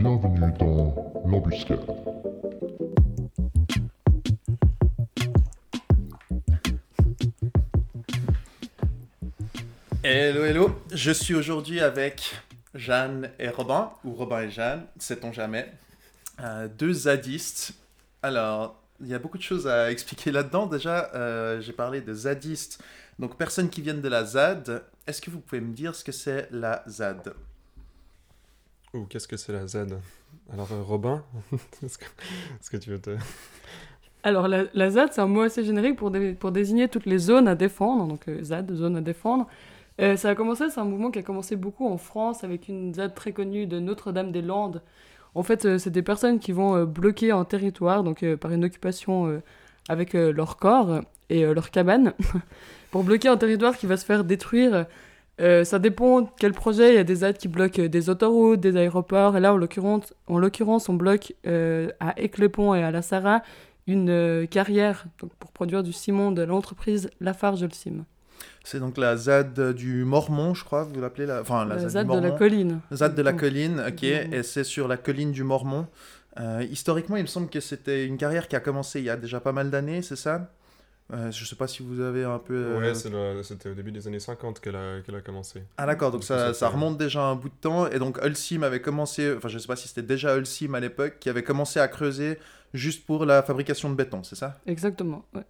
Bienvenue dans l'embuscade. Hello, hello. Je suis aujourd'hui avec Jeanne et Robin, ou Robin et Jeanne, sait-on jamais. Euh, deux zadistes. Alors, il y a beaucoup de choses à expliquer là-dedans. Déjà, euh, j'ai parlé de zadistes, donc personnes qui viennent de la ZAD. Est-ce que vous pouvez me dire ce que c'est la ZAD Ou qu'est-ce que c'est la ZAD Alors, euh, Robin, est-ce que, tu veux te... Alors, la, la ZAD, c'est un mot assez générique pour, pour désigner toutes les zones à défendre. Donc, euh, ZAD, zone à défendre. Euh, ça a commencé, c'est un mouvement qui a commencé beaucoup en France avec une ZAD très connue de Notre-Dame-des-Landes. En fait, euh, c'est des personnes qui vont bloquer un territoire, donc par une occupation avec leur corps et leur cabane, pour bloquer un territoire qui va se faire détruire. Euh, ça dépend de quel projet. Il y a des ZAD qui bloquent euh, des autoroutes, des aéroports. Et là, en l'occurrence, en l'occurrence on bloque euh, à Aix-les-Ponts et à La Sarraz une euh, carrière donc, pour produire du ciment de l'entreprise Lafarge Holcim. C'est donc la ZAD du Mormon, je crois, vous l'appelez la... Enfin, la, La ZAD, ZAD de la colline. ZAD de la Mm. colline, ok, Mormon. et c'est sur la colline du Mormon. Historiquement, il me semble que c'était une carrière qui a commencé il y a déjà pas mal d'années, c'est ça? Euh, Je sais pas si vous avez un peu... euh, Ouais, c'est le- c'était au début des années 50 qu'elle a, qu'elle a commencé. Ah d'accord, donc Donc, ça, remonte déjà un bout de temps, et donc Holcim avait commencé, enfin je sais pas si c'était déjà Holcim à l'époque, qui avait commencé à creuser juste pour la fabrication de béton, c'est ça? Exactement. ouais.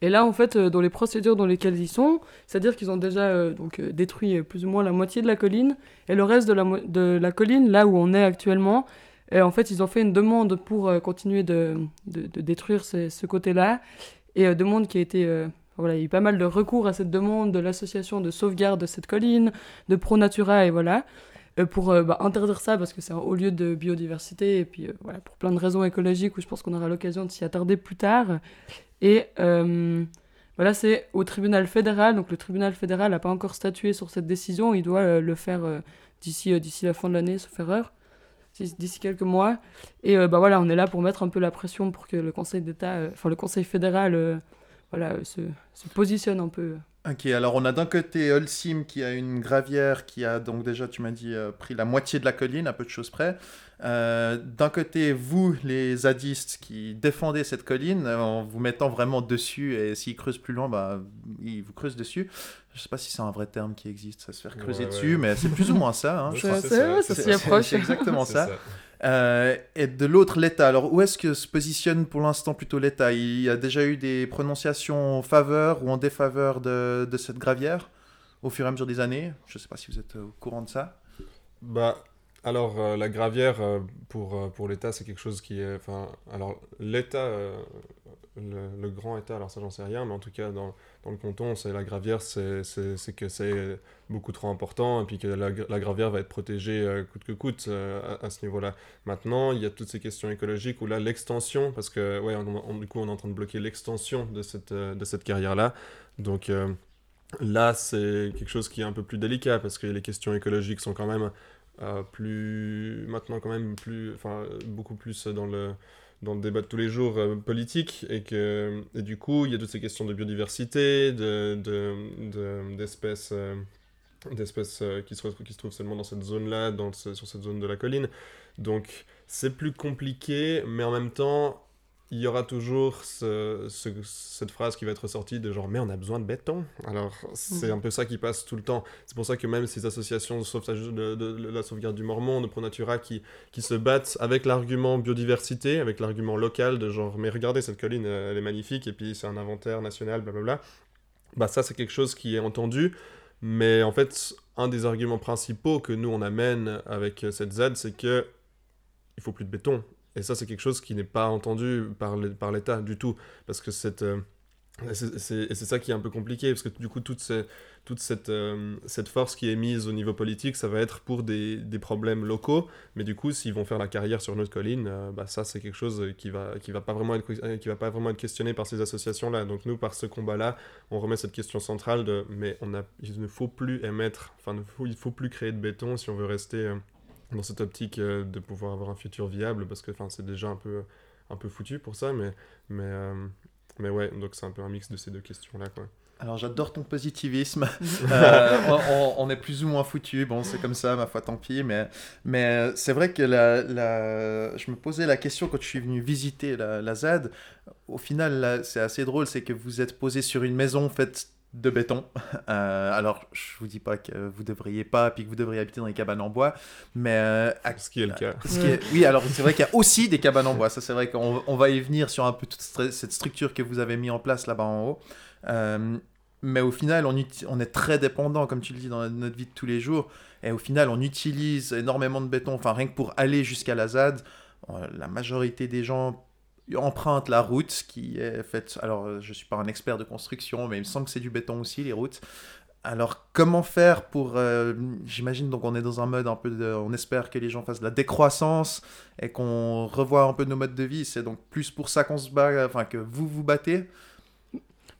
Et là, en fait, euh, dans les procédures dans lesquelles ils sont, c'est-à-dire qu'ils ont déjà euh, donc, euh, détruit plus ou moins la moitié de la colline, et le reste de la, mo- de la colline, là où on est actuellement, euh, en fait, ils ont fait une demande pour euh, continuer de, de, de détruire ces- ce côté-là, et euh, demande qui a été... euh, voilà, il y a eu pas mal de recours à cette demande de l'association de sauvegarde de cette colline, de ProNatura, et voilà, euh, pour bah, interdire ça parce que c'est un haut lieu de biodiversité, et puis voilà, pour plein de raisons écologiques où je pense qu'on aura l'occasion de s'y attarder plus tard. Et voilà, c'est au tribunal fédéral. Donc le tribunal fédéral n'a pas encore statué sur cette décision. Il doit le faire d'ici d'ici la fin de l'année, sauf erreur, d'ici quelques mois. Et euh, bah voilà, on est là pour mettre un peu la pression pour que le Conseil d'État, euh, enfin le Conseil fédéral, euh, voilà, se, se positionne un peu. Ok, alors on a d'un côté Holcim qui a une gravière qui a donc déjà, tu m'as dit, pris la moitié de la colline, à peu de choses près. D'un côté, vous, les zadistes, qui défendez cette colline en vous mettant vraiment dessus, et s'ils creusent plus loin, bah, ils vous creusent dessus. Je sais pas si c'est un vrai terme qui existe, ça se faire creuser Ouais, dessus, ouais. mais c'est plus ou moins ça. hein. C'est- ça, ça s'y approche. C'est exactement ça. Euh, et de l'autre, l'État. Alors, où est-ce que se positionne pour l'instant plutôt l'État? Il y a déjà eu des prononciations en faveur ou en défaveur de, de cette gravière au fur et à mesure des années? Je ne sais pas si vous êtes au courant de ça. Bah, alors, euh, la gravière, euh, pour, euh, pour l'État, c'est quelque chose qui est... Enfin, alors, l'État, le, grand État, alors ça, j'en sais rien, mais en tout cas, dans, dans le canton, c'est la gravière, c'est que c'est beaucoup trop important, et puis que la, la gravière va être protégée coûte que coûte à, ce niveau-là. Maintenant, il y a toutes ces questions écologiques, où là, l'extension, parce que, ouais, on- du coup, on est en train de bloquer l'extension de cette, de cette carrière-là, donc... Là, c'est quelque chose qui est un peu plus délicat parce que les questions écologiques sont quand même euh, plus maintenant quand même plus, enfin beaucoup plus dans le dans le débat de tous les jours euh, politique et que et du coup il y a toutes ces questions de biodiversité, de de- de- d'espèces euh, d'espèces qui se qui se trouvent seulement dans cette zone-là, dans sur cette zone de la colline. Donc c'est plus compliqué, mais en même temps il y aura toujours ce- ce- cette phrase qui va être ressortie de genre mais on a besoin de béton. Alors c'est Mhm. un peu ça qui passe tout le temps. C'est pour ça que même ces associations de, sauvetage, de, de- de la sauvegarde du Mormon, de ProNatura, qui, qui se battent avec l'argument biodiversité, avec l'argument local de genre mais regardez cette colline, elle est magnifique et puis c'est un inventaire national, blablabla. Bah ça c'est quelque chose qui est entendu, mais en fait un des arguments principaux que nous on amène avec cette Z, c'est que il faut plus de béton. Et ça, c'est quelque chose qui n'est pas entendu par l'État du tout. Parce que cette, euh, c'est c'est- et c'est ça qui est un peu compliqué. Parce que du coup, toute, ces- toute cette, euh, cette force qui est mise au niveau politique, ça va être pour des, des problèmes locaux. Mais du coup, s'ils vont faire la carrière sur notre colline, euh, bah, ça, c'est quelque chose qui va, qui va pas vraiment être, va pas vraiment être questionné par ces associations-là. Donc nous, par ce combat-là, on remet cette question centrale de mais on a, il ne faut plus émettre, enfin, ne faut- il faut plus créer de béton si on veut rester euh, dans cette optique euh, de pouvoir avoir un futur viable parce que enfin c'est déjà un peu un peu foutu pour ça mais mais euh, mais ouais donc c'est un peu un mix de ces deux questions là quoi Alors j'adore ton positivisme. Euh, on, on est plus ou moins foutu. Bon, c'est comme ça, ma foi, tant pis. Mais, mais c'est vrai que la, la- je me posais la question quand je suis venu visiter la, la ZAD. Au final, là, c'est assez drôle, c'est que vous êtes posé sur une maison faite de béton. Euh, alors, je vous dis pas que vous devriez pas, puis que vous devriez habiter dans des cabanes en bois, mais euh, Ce qui est le cas. ce qui est- Oui, alors c'est vrai qu'il y a aussi des cabanes en bois. Ça, c'est vrai qu'on on va y venir sur un peu toute cette structure que vous avez mis en place là-bas en haut. Euh, mais au final, on, uti- on est très dépendant, comme tu le dis, dans notre vie de tous les jours. Et au final, on utilise énormément de béton. Enfin, rien que pour aller jusqu'à la ZAD, euh, la majorité des gens empruntent la route qui est faite. Alors, euh, je suis pas un expert de construction, mais il me semble que c'est du béton aussi, les routes. Alors, comment faire pour. euh, J'imagine, donc, on est dans un mode un peu de. On espère que les gens fassent de la décroissance et qu'on revoie un peu nos modes de vie. C'est donc plus pour ça qu'on se bat, enfin, que vous vous battez?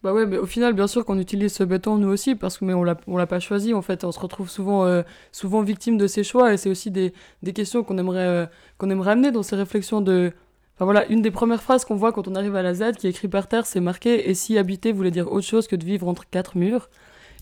Bah ouais, mais au final, bien sûr qu'on utilise ce béton nous aussi, parce que mais on l'a pas choisi en fait. On se retrouve souvent, euh, souvent victime de ces choix, et c'est aussi des, des questions qu'on aimerait, euh, qu'on aimerait amener dans ces réflexions de. Enfin voilà, une des premières phrases qu'on voit quand on arrive à la Z, qui est écrit par terre, c'est marqué Et si habiter voulait dire autre chose que de vivre entre quatre murs?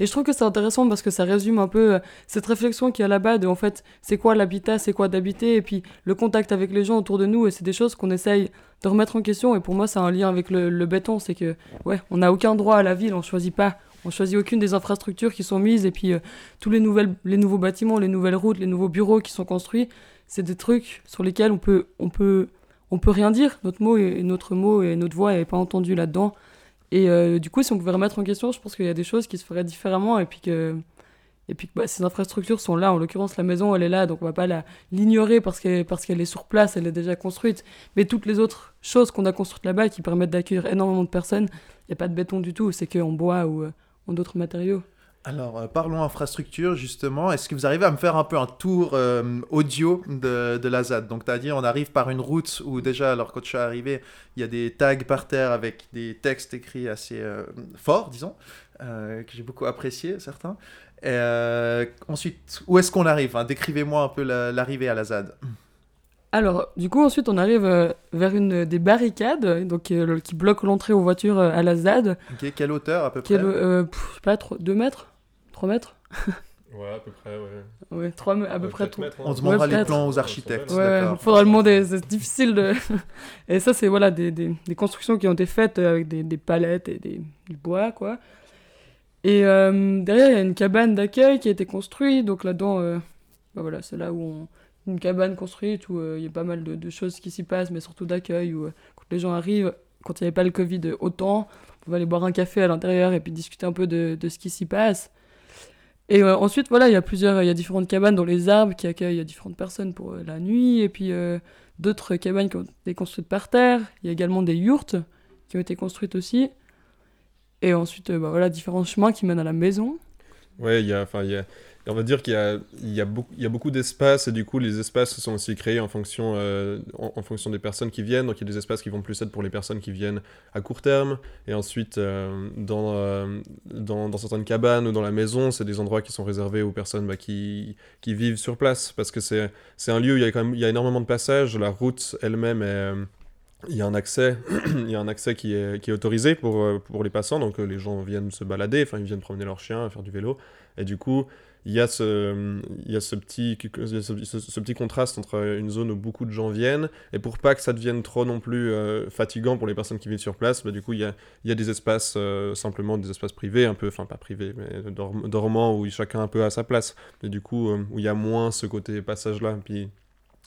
Et je trouve que c'est intéressant parce que ça résume un peu euh, cette réflexion qu'il y a là-bas de en fait, c'est quoi l'habitat, c'est quoi d'habiter, et puis le contact avec les gens autour de nous, et c'est des choses qu'on essaye de remettre en question. Et pour moi, c'est un lien avec le, le béton, c'est que ouais, on n'a aucun droit à la ville, on choisit pas. On choisit aucune des infrastructures qui sont mises et puis euh, tous les, nouvelles, les nouveaux bâtiments, les nouvelles routes, les nouveaux bureaux qui sont construits, c'est des trucs sur lesquels on peut, on peut, on peut rien dire. Notre mot et notre mot et notre voix n'est pas entendu là-dedans. Et euh, du coup, si on pouvait remettre en question, je pense qu'il y a des choses qui se feraient différemment et puis que, et puis que bah, ces infrastructures sont là. En l'occurrence, la maison, elle est là, donc on va pas l'ignorer parce qu'elle parce est sur place, elle est déjà construite. Mais toutes les autres choses qu'on a construites là-bas qui permettent d'accueillir énormément de personnes, il n'y a pas de béton du tout, c'est qu'en bois ou euh, en d'autres matériaux. Alors, euh, parlons infrastructure, justement. Est-ce que vous arrivez à me faire un peu un tour euh, audio de, de la ZAD? Donc, tu as dit, on arrive par une route où déjà, alors quand je suis arrivé, il y a des tags par terre avec des textes écrits assez euh, forts, disons, euh, que j'ai beaucoup apprécié, certains. Et, ensuite, où est-ce qu'on arrive? Hein, Décrivez-moi un peu la- l'arrivée à la ZAD. Alors, du coup, ensuite, on arrive euh, vers une des barricades donc, euh, qui bloquent l'entrée aux voitures euh, à la ZAD, Quelle hauteur à peu près? pff, pas, 2 mètres? 3 mètres Ouais, à peu près, ouais. Ouais, 3 à peu près. mètres, hein. On demandera Ouais, les plans aux architectes. Ouais, il faudra le demander, c'est difficile de... et ça, c'est voilà, des, des, des constructions qui ont été faites avec des, des palettes et des, du bois, quoi. Et euh, derrière, il y a une cabane d'accueil qui a été construite, donc là-dedans, euh, bah voilà, c'est là où on... Une cabane construite où euh, il y a pas mal de, de choses qui s'y passent, mais surtout d'accueil, où euh, quand les gens arrivent, quand il n'y avait pas le Covid euh, autant, on pouvait aller boire un café à l'intérieur et puis discuter un peu de, de ce qui s'y passe. Et euh, ensuite, voilà, il y a plusieurs, il y a différentes cabanes dans les arbres qui accueillent différentes personnes pour euh, la nuit, et puis euh, d'autres cabanes qui ont été construites par terre. Il y a également des yourtes qui ont été construites aussi. Et ensuite, bah, voilà, différents chemins qui mènent à la maison. Ouais, il y a, enfin, il y a, on va dire qu'il y a, il y a beaucoup, il y a beaucoup d'espaces et du coup, les espaces sont aussi créés en fonction, euh, en, fonction des personnes qui viennent. Donc, il y a des espaces qui vont plus être pour les personnes qui viennent à court terme. Et ensuite, euh, dans, euh, dans, dans certaines cabanes ou dans la maison, c'est des endroits qui sont réservés aux personnes bah, qui, qui vivent sur place parce que c'est, c'est un lieu où il y a quand même, il y a énormément de passages. La route elle-même est il y a un accès, il y a un accès qui est, qui est autorisé pour, euh, pour les passants, donc euh, les gens viennent se balader, enfin ils viennent promener leurs chiens, faire du vélo, et du coup il y a ce, il y a ce, petit, ce, ce- ce petit contraste entre une zone où beaucoup de gens viennent, et pour pas que ça devienne trop non plus euh, fatigant pour les personnes qui vivent sur place, bah, du coup il y a, il y a des espaces, simplement des espaces privés, un peu, enfin pas privés, mais dorm- dormants, où chacun un peu à sa place, et du coup où il y a moins ce côté passage-là, puis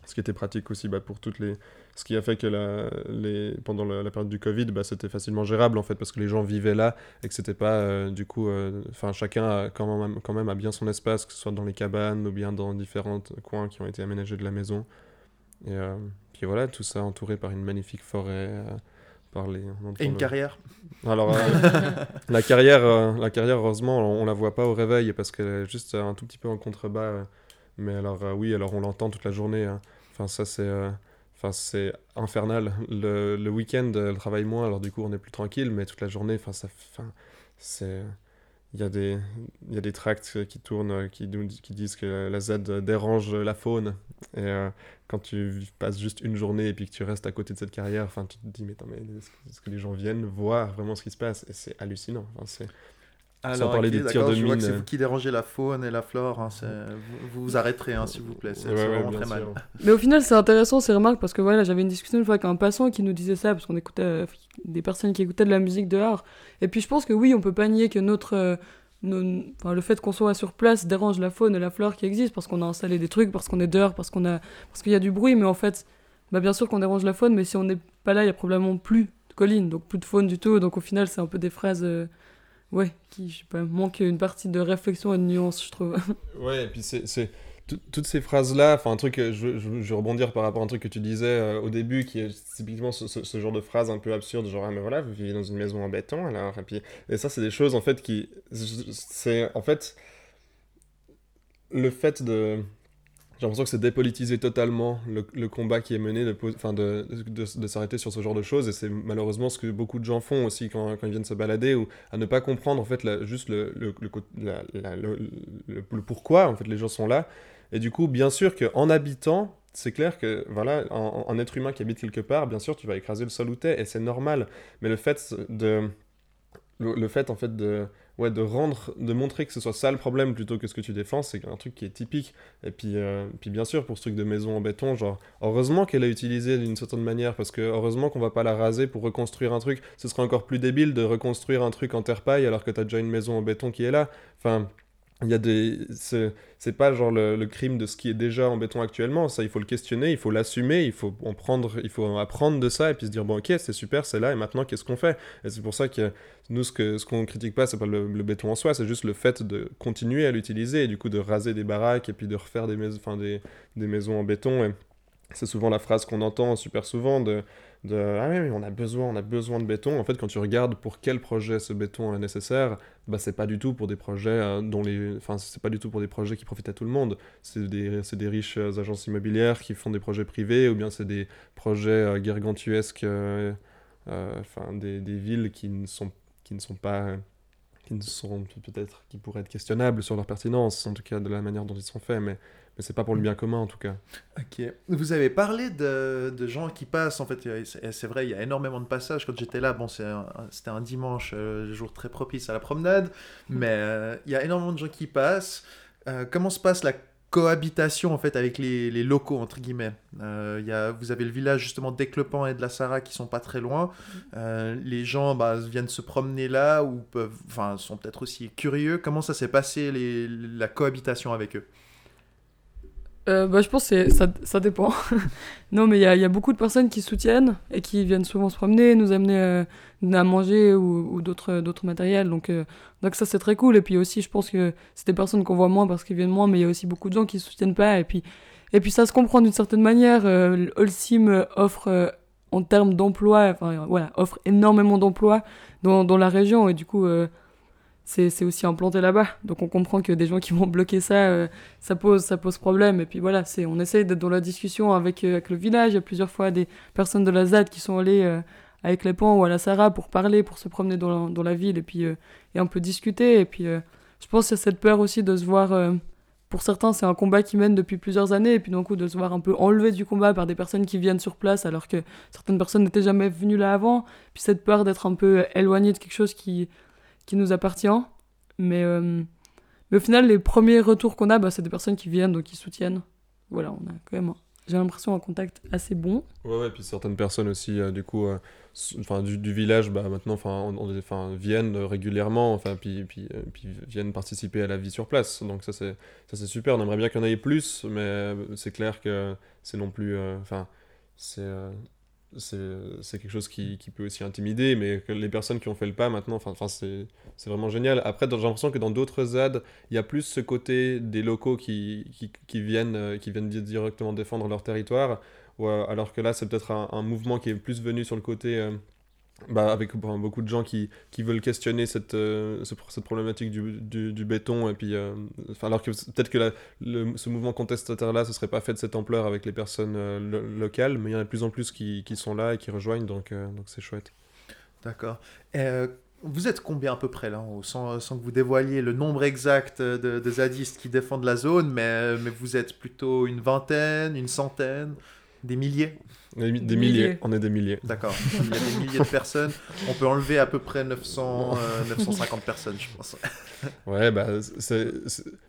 ce qui était pratique aussi bah, pour toutes les ce qui a fait que la, les, pendant la, la période du Covid, bah, c'était facilement gérable en fait, parce que les gens vivaient là et que c'était pas euh, du coup, enfin chacun a quand même, quand même a bien son espace, que ce soit dans les cabanes ou bien dans différents coins qui ont été aménagés de la maison. Et euh, puis voilà, tout ça entouré par une magnifique forêt. euh, par les, Et une le- carrière Alors euh, la carrière, euh, la carrière heureusement, on, on la voit pas au réveil parce qu'elle est juste un tout petit peu en contrebas. euh, mais alors euh, oui, alors on l'entend toute la journée. hein. Enfin ça c'est, euh, enfin c'est infernal. Le, le week-end, elle travaille moins, alors du coup on est plus tranquille. Mais toute la journée, enfin ça, enfin c'est, il y a des, il y a des tracts qui tournent, qui, qui disent que la Z dérange la faune. Et euh, quand tu passes juste une journée et puis que tu restes à côté de cette carrière, tu te dis mais attends mais est-ce que, les gens viennent voir vraiment ce qui se passe? Et c'est hallucinant. Alors, parler ok, des tirs d'accord, de je vois que mine, c'est vous qui dérangez la faune et la flore. hein, vous, vous arrêterez, hein, s'il vous plaît. C'est Ouais, c'est ouais, vraiment très mal. Mais au final, c'est intéressant ces remarques parce que voilà, j'avais une discussion une fois avec un passant qui nous disait ça parce qu'on écoutait euh, des personnes qui écoutaient de la musique dehors. Et puis je pense que oui, on peut pas nier que notre, euh, nos- enfin, le fait qu'on soit sur place dérange la faune et la flore qui existent parce qu'on a installé des trucs, parce qu'on est dehors, parce qu'on a, parce qu'il y a du bruit. Mais en fait, bah, bien sûr qu'on dérange la faune, mais si on n'est pas là, il y a probablement plus de collines, donc plus de faune du tout. Donc au final, c'est un peu des phrases, euh, ouais, qui je sais pas, manquent une partie de réflexion et de nuance, je trouve. Ouais, et puis c'est, c'est tout- toutes ces phrases-là, enfin un truc, je, je, je rebondir par rapport à un truc que tu disais euh, au début, qui est typiquement ce, ce- ce genre de phrase un peu absurde, genre ah mais voilà, vous vivez dans une maison en béton, alors et puis et ça c'est des choses en fait qui, c'est en fait le fait de j'ai l'impression que c'est dépolitiser totalement le, combat qui est mené, de, de, de, s'arrêter sur ce genre de choses, et c'est malheureusement ce que beaucoup de gens font aussi quand, quand ils viennent se balader, ou à ne pas comprendre en fait juste le, le, le, pourquoi en fait les gens sont là. Et du coup, bien sûr qu'en habitant, c'est clair que voilà, un, être humain qui habite quelque part, bien sûr, tu vas écraser le sol où t'es, et c'est normal. Mais le fait de, le fait en fait de, ouais, de rendre, de montrer que ce soit ça le problème plutôt que ce que tu défends, c'est un truc qui est typique. Et puis, euh, puis bien sûr, pour ce truc de maison en béton, genre, heureusement qu'elle a utilisé d'une certaine manière, parce que heureusement qu'on va pas la raser pour reconstruire un truc. Ce serait encore plus débile de reconstruire un truc en terre paille alors que t'as déjà une maison en béton qui est là. Enfin, il y a des. C'est pas genre le, crime de ce qui est déjà en béton actuellement. Ça, il faut le questionner, il faut l'assumer, il faut en prendre, il faut apprendre de ça et puis se dire bon, ok, c'est super, c'est là et maintenant qu'est-ce qu'on fait? Et c'est pour ça que nous, ce que ce qu'on critique pas, c'est pas le, le béton en soi, c'est juste le fait de continuer à l'utiliser et du coup de raser des baraques et puis de refaire des maisons, enfin des, des maisons en béton. Et c'est souvent la phrase qu'on entend super souvent de ah oui, on a besoin on a besoin de béton. En fait quand tu regardes pour quel projet ce béton est nécessaire bah c'est pas du tout pour des projets euh, dont les enfin c'est pas du tout pour des projets qui profitent à tout le monde. C'est des des riches euh, agences immobilières qui font des projets privés ou bien c'est des projets euh, gargantuesques des, des villes qui ne sont qui ne sont pas qui ne sont peut-être qui pourraient être questionnables sur leur pertinence en tout cas de la manière dont ils sont faits. Mais mais c'est pas pour le bien commun en tout cas Ok. Vous avez parlé de, de gens qui passent, en fait, c'est vrai, il y a énormément de passages. Quand j'étais là, bon, c'était un dimanche, euh, jour très propice à la promenade, mais euh, il y a énormément de gens qui passent. Euh, comment se passe la cohabitation, en fait, avec les, les locaux, entre guillemets? Euh, il y a, Vous avez le village, justement, d'Eclepan et de la Sarah qui sont pas très loin. Euh, les gens bah, viennent se promener là ou peuvent, enfin, sont peut-être aussi curieux. Comment ça s'est passé, les, la cohabitation avec eux? Euh, bah, je pense que ça, ça dépend. non, mais il y a, beaucoup de personnes qui soutiennent et qui viennent souvent se promener, nous amener euh, à manger ou, d'autres, d'autres matériels. Donc, euh, donc ça, c'est très cool. Et puis aussi, je pense que c'est des personnes qu'on voit moins parce qu'ils viennent moins, mais il y a aussi beaucoup de gens qui soutiennent pas. Et puis, et puis ça se comprend d'une certaine manière. Euh, Holcim euh, offre, euh, en termes d'emploi, enfin, euh, voilà, offre énormément d'emplois dans, dans la région. Et du coup, euh, c'est, aussi implanté là-bas. Donc on comprend que des gens qui vont bloquer ça, euh, ça pose, ça pose problème. Et puis voilà, c'est, on essaye d'être dans la discussion avec, euh, avec le village. Il y a plusieurs fois des personnes de la ZAD qui sont allées euh, avec les pans ou à la Sarah pour parler, pour se promener dans la, dans la ville et puis euh, et un peu discuter. Et puis euh, je pense qu'il y a cette peur aussi de se voir. euh, pour certains, c'est un combat qui mène depuis plusieurs années, et puis d'un coup de se voir un peu enlevé du combat par des personnes qui viennent sur place, alors que certaines personnes n'étaient jamais venues là avant. Puis cette peur d'être un peu éloigné de quelque chose qui, qui nous appartient. Mais, euh, mais au final, les premiers retours qu'on a, bah, c'est des personnes qui viennent, donc qui soutiennent. Voilà, on a quand même, j'ai l'impression, un contact assez bon. Ouais, ouais, puis certaines personnes aussi, euh, du coup, euh, enfin, du, village, bah, maintenant, enfin, on- viennent régulièrement, enfin, puis, puis, puis viennent participer à la vie sur place. Donc ça, c'est, super. On aimerait bien qu'il y en ait plus, mais c'est clair que c'est non plus, enfin, c'est, c'est, quelque chose qui, peut aussi intimider, mais les personnes qui ont fait le pas maintenant, c'est, vraiment génial. Après, j'ai l'impression que dans d'autres ZAD, il y a plus ce côté des locaux qui, viennent, euh, directement défendre leur territoire. euh, alors que là, c'est peut-être un, un mouvement qui est plus venu sur le côté, euh, bah, avec beaucoup de gens qui, qui veulent questionner cette, euh, ce- cette problématique du, du, béton. Et puis, euh, alors que peut-être que le- ce mouvement contestataire-là, ce serait pas fait de cette ampleur avec les personnes euh, lo- locales, mais il y en a de plus en plus qui, qui sont là et qui rejoignent, donc donc c'est chouette. D'accord. Vous êtes combien à peu près là, sans, sans que vous dévoiliez le nombre exact de, de zadistes qui défendent la zone, mais, mais vous êtes plutôt une vingtaine, une centaine? Des milliers Des, mi- des Des milliers. milliers. On est des milliers. D'accord. Il y a des milliers de personnes. On peut enlever à peu près 900, euh, 950 personnes, je pense. Ouais, bah,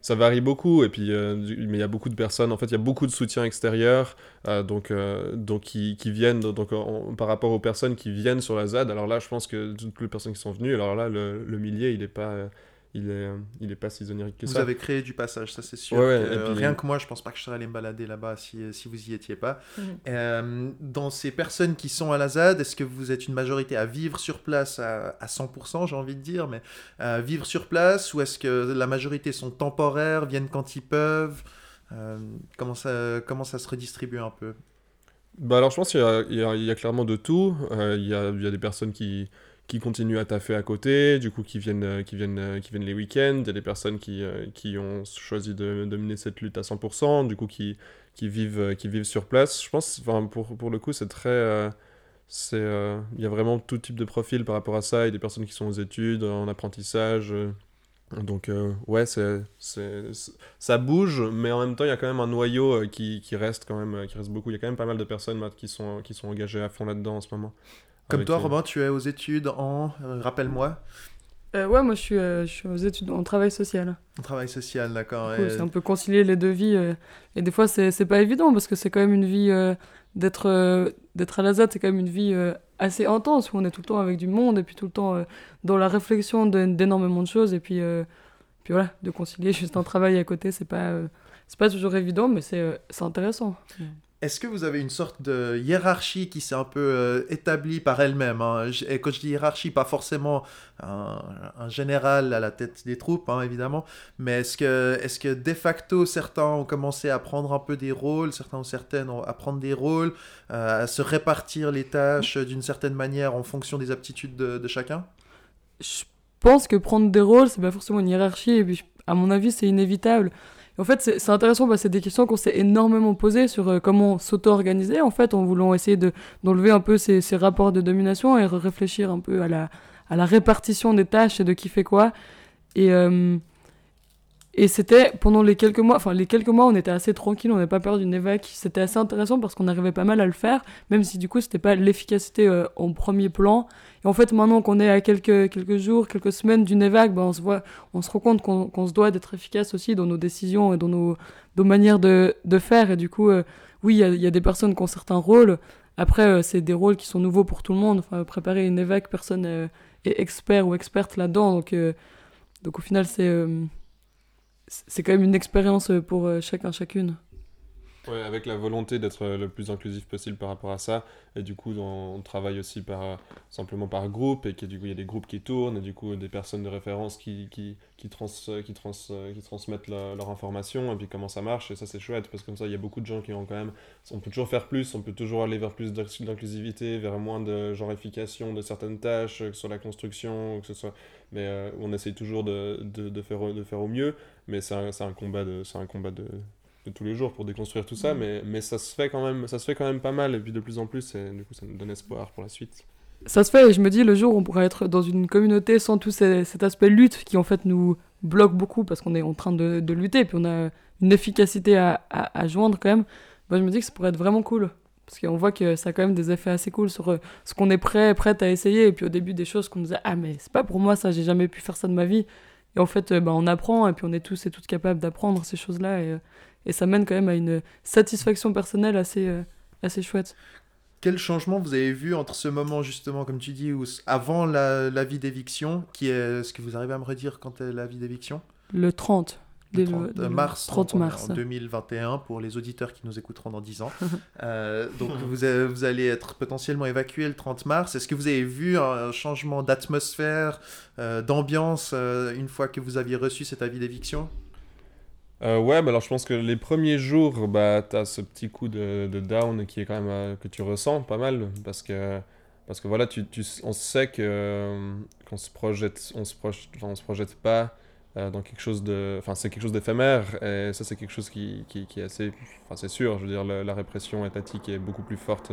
ça varie beaucoup. Et puis, euh, mais il y a beaucoup de personnes. En fait, il y a beaucoup de soutien extérieur. euh, donc, euh, donc qui, qui viennent. Donc, en- par rapport aux personnes qui viennent sur la ZAD, alors là, je pense que toutes les personnes qui sont venues, alors là, le, le millier, il est pas. Euh, il est, euh, il est pas si onirique que Vous ça. avez créé du passage, ça c'est sûr. Ouais, ouais, que, et euh, puis- Rien que moi, je pense pas que je serais allé me balader là-bas si, si vous y étiez pas. Mhm. Euh, dans ces personnes qui sont à la ZAD, est-ce que vous êtes une majorité à vivre sur place à, à 100%, j'ai envie de dire, mais à vivre sur place ou est-ce que la majorité sont temporaires, viennent quand ils peuvent? Euh, comment, ça, comment ça se redistribue un peu? Bah alors je pense qu'il y a, il y y a clairement de tout. Euh, il, y a, il y a des personnes qui, qui continuent à taffer à côté, du coup qui viennent, euh, qui viennent, euh, qui viennent les week-ends. Il y a des personnes qui, euh, qui ont choisi de, de mener cette lutte à 100%, du coup qui, qui, vivent, qui vivent sur place. Je pense, enfin, pour, pour le coup, c'est très... il y a vraiment tout type de profil par rapport à ça. Il y a des personnes qui sont aux études, en apprentissage. donc ouais, c'est, ça bouge, mais en même temps, il y a quand même un noyau qui, qui reste quand même, qui reste beaucoup. Il y a quand même pas mal de personnes qui sont, qui sont engagées à fond là-dedans en ce moment. Comme toi, Robin, tu es aux études en. euh, Rappelle-moi. Euh, ouais, moi je suis, euh, je suis aux études en travail social. En travail social, d'accord. Et- C'est un peu concilier les deux vies. euh, et des fois, c'est c'est pas évident parce que c'est quand même une vie. euh, D'être euh, d'être à la ZAD, c'est quand même une vie euh, assez intense où on est tout le temps avec du monde et puis tout le temps euh, dans la réflexion d'énormément de choses. Et puis, euh, puis voilà, de concilier juste un travail à côté, c'est pas, euh, c'est pas toujours évident, mais c'est euh, c'est intéressant. Est-ce que vous avez une sorte de hiérarchie qui s'est un peu euh, établie par elle-même hein? Et quand je dis hiérarchie, pas forcément un, général à la tête des troupes, hein, évidemment, mais est-ce que, est que de facto certains ont commencé à prendre un peu des rôles, certains ou certaines ont à prendre des rôles, euh, à se répartir les tâches d'une certaine manière en fonction des aptitudes de, chacun? Je pense que prendre des rôles, c'est pas forcément une hiérarchie, et puis à mon avis, c'est inévitable. En fait, c'est intéressant, parce que c'est des questions qu'on s'est énormément posées sur euh, comment s'auto-organiser, en fait, en voulant essayer de- d'enlever un peu ces, ces rapports de domination et réfléchir un peu à la, à la répartition des tâches et de qui fait quoi. Et, euh, et c'était pendant les quelques mois, enfin les quelques mois, on était assez tranquille, on n'avait pas peur d'une évac. C'était assez intéressant parce qu'on arrivait pas mal à le faire, même si du coup c'était pas l'efficacité euh, en premier plan. Et en fait, maintenant qu'on est à quelques, quelques jours, quelques semaines d'une évac, ben, on, se voit, on se rend compte qu'on se doit d'être efficace aussi dans nos décisions et dans nos, manières de, de faire. Et du coup, euh, oui, il y a, des personnes qui ont certains rôles. Après, euh, c'est des rôles qui sont nouveaux pour tout le monde. Enfin, préparer une évac, personne est expert ou experte là-dedans. Donc, donc au final, c'est c'est quand même une expérience pour euh, chacun, chacune. Ouais, avec la volonté d'être euh, le plus inclusif possible par rapport à ça. Et du coup, on, travaille aussi par, euh, simplement par groupe. Et du coup, il y a des groupes qui tournent. Et du coup, des personnes de référence qui, qui, qui, trans, qui, trans, euh, qui transmettent leur information. Et puis, comment ça marche. Et ça, c'est chouette. Parce que comme ça, il y a beaucoup de gens qui ont quand même. On peut toujours faire plus. On peut toujours aller vers plus d'inc- d'inclusivité, vers moins de genrification de certaines tâches, que ce soit la construction, que ce soit. Mais euh, on essaye toujours de, de, de, faire, de faire au mieux. Mais c'est un, un combat de de tous les jours pour déconstruire tout ça, mais, mais ça, se fait quand même, ça se fait quand même pas mal, et puis de plus en plus, et du coup ça nous donne espoir pour la suite. Ça se fait et je me dis le jour où on pourra être dans une communauté sans tout ces- cet aspect lutte qui en fait nous bloque beaucoup parce qu'on est en train de, de lutter et puis on a une efficacité à, à, à joindre quand même, bah, je me dis que ça pourrait être vraiment cool. Parce qu'on voit que ça a quand même des effets assez cool sur euh, ce qu'on est prêt, prête à essayer. Et puis au début, des choses qu'on nous disait Ah, mais c'est pas pour moi ça, j'ai jamais pu faire ça de ma vie. Et en fait, euh, bah, on apprend et puis on est tous et toutes capables d'apprendre ces choses-là. Et, euh, et ça mène quand même à une satisfaction personnelle assez, euh, assez chouette. Quel changement vous avez vu entre ce moment, justement, comme tu dis, où, avant la, la vie d'éviction, qui est ce que vous arrivez à me redire quand est la vie d'éviction? Le 30. Le dès 30 dès mars, 30 donc on est mars. en 2021 pour les auditeurs qui nous écouteront dans 10 ans. Euh, donc vous, avez- vous allez être potentiellement évacué le 30 mars. Est-ce que vous avez vu un changement d'atmosphère, euh, d'ambiance euh, une fois que vous aviez reçu cet avis d'éviction? Euh, ouais, alors je pense que les premiers jours, bah, t'as ce petit coup de, de down qui est quand même, euh, que tu ressens pas mal, parce que, parce que voilà, tu, tu, on sait que, euh, qu'on se on se projette, on se projette pas dans quelque chose de, enfin c'est quelque chose d'éphémère, et ça c'est quelque chose qui, qui, est assez, enfin c'est sûr, je veux dire, la, la répression étatique est beaucoup plus forte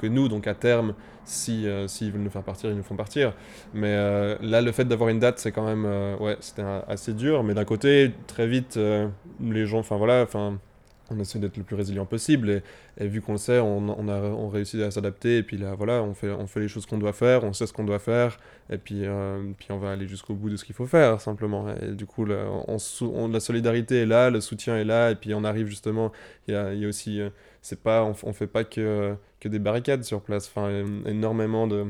que nous, donc à terme, si, euh, s'ils veulent nous faire partir, ils nous font partir. Mais euh, là, le fait d'avoir une date, c'est quand même, euh, ouais, c'était assez dur. Mais d'un côté, très vite, euh, les gens, enfin voilà, enfin, on essaie d'être le plus résilient possible et, vu qu'on le sait, on, a on réussit à s'adapter et puis là voilà, on fait, on fait les choses qu'on doit faire, on sait ce qu'on doit faire et puis, puis on va aller jusqu'au bout de ce qu'il faut faire simplement. Et du coup, là, la solidarité est là, le soutien est là et puis on arrive justement, il y a, aussi, c'est pas, on, on fait pas que, que des barricades sur place, enfin énormément de,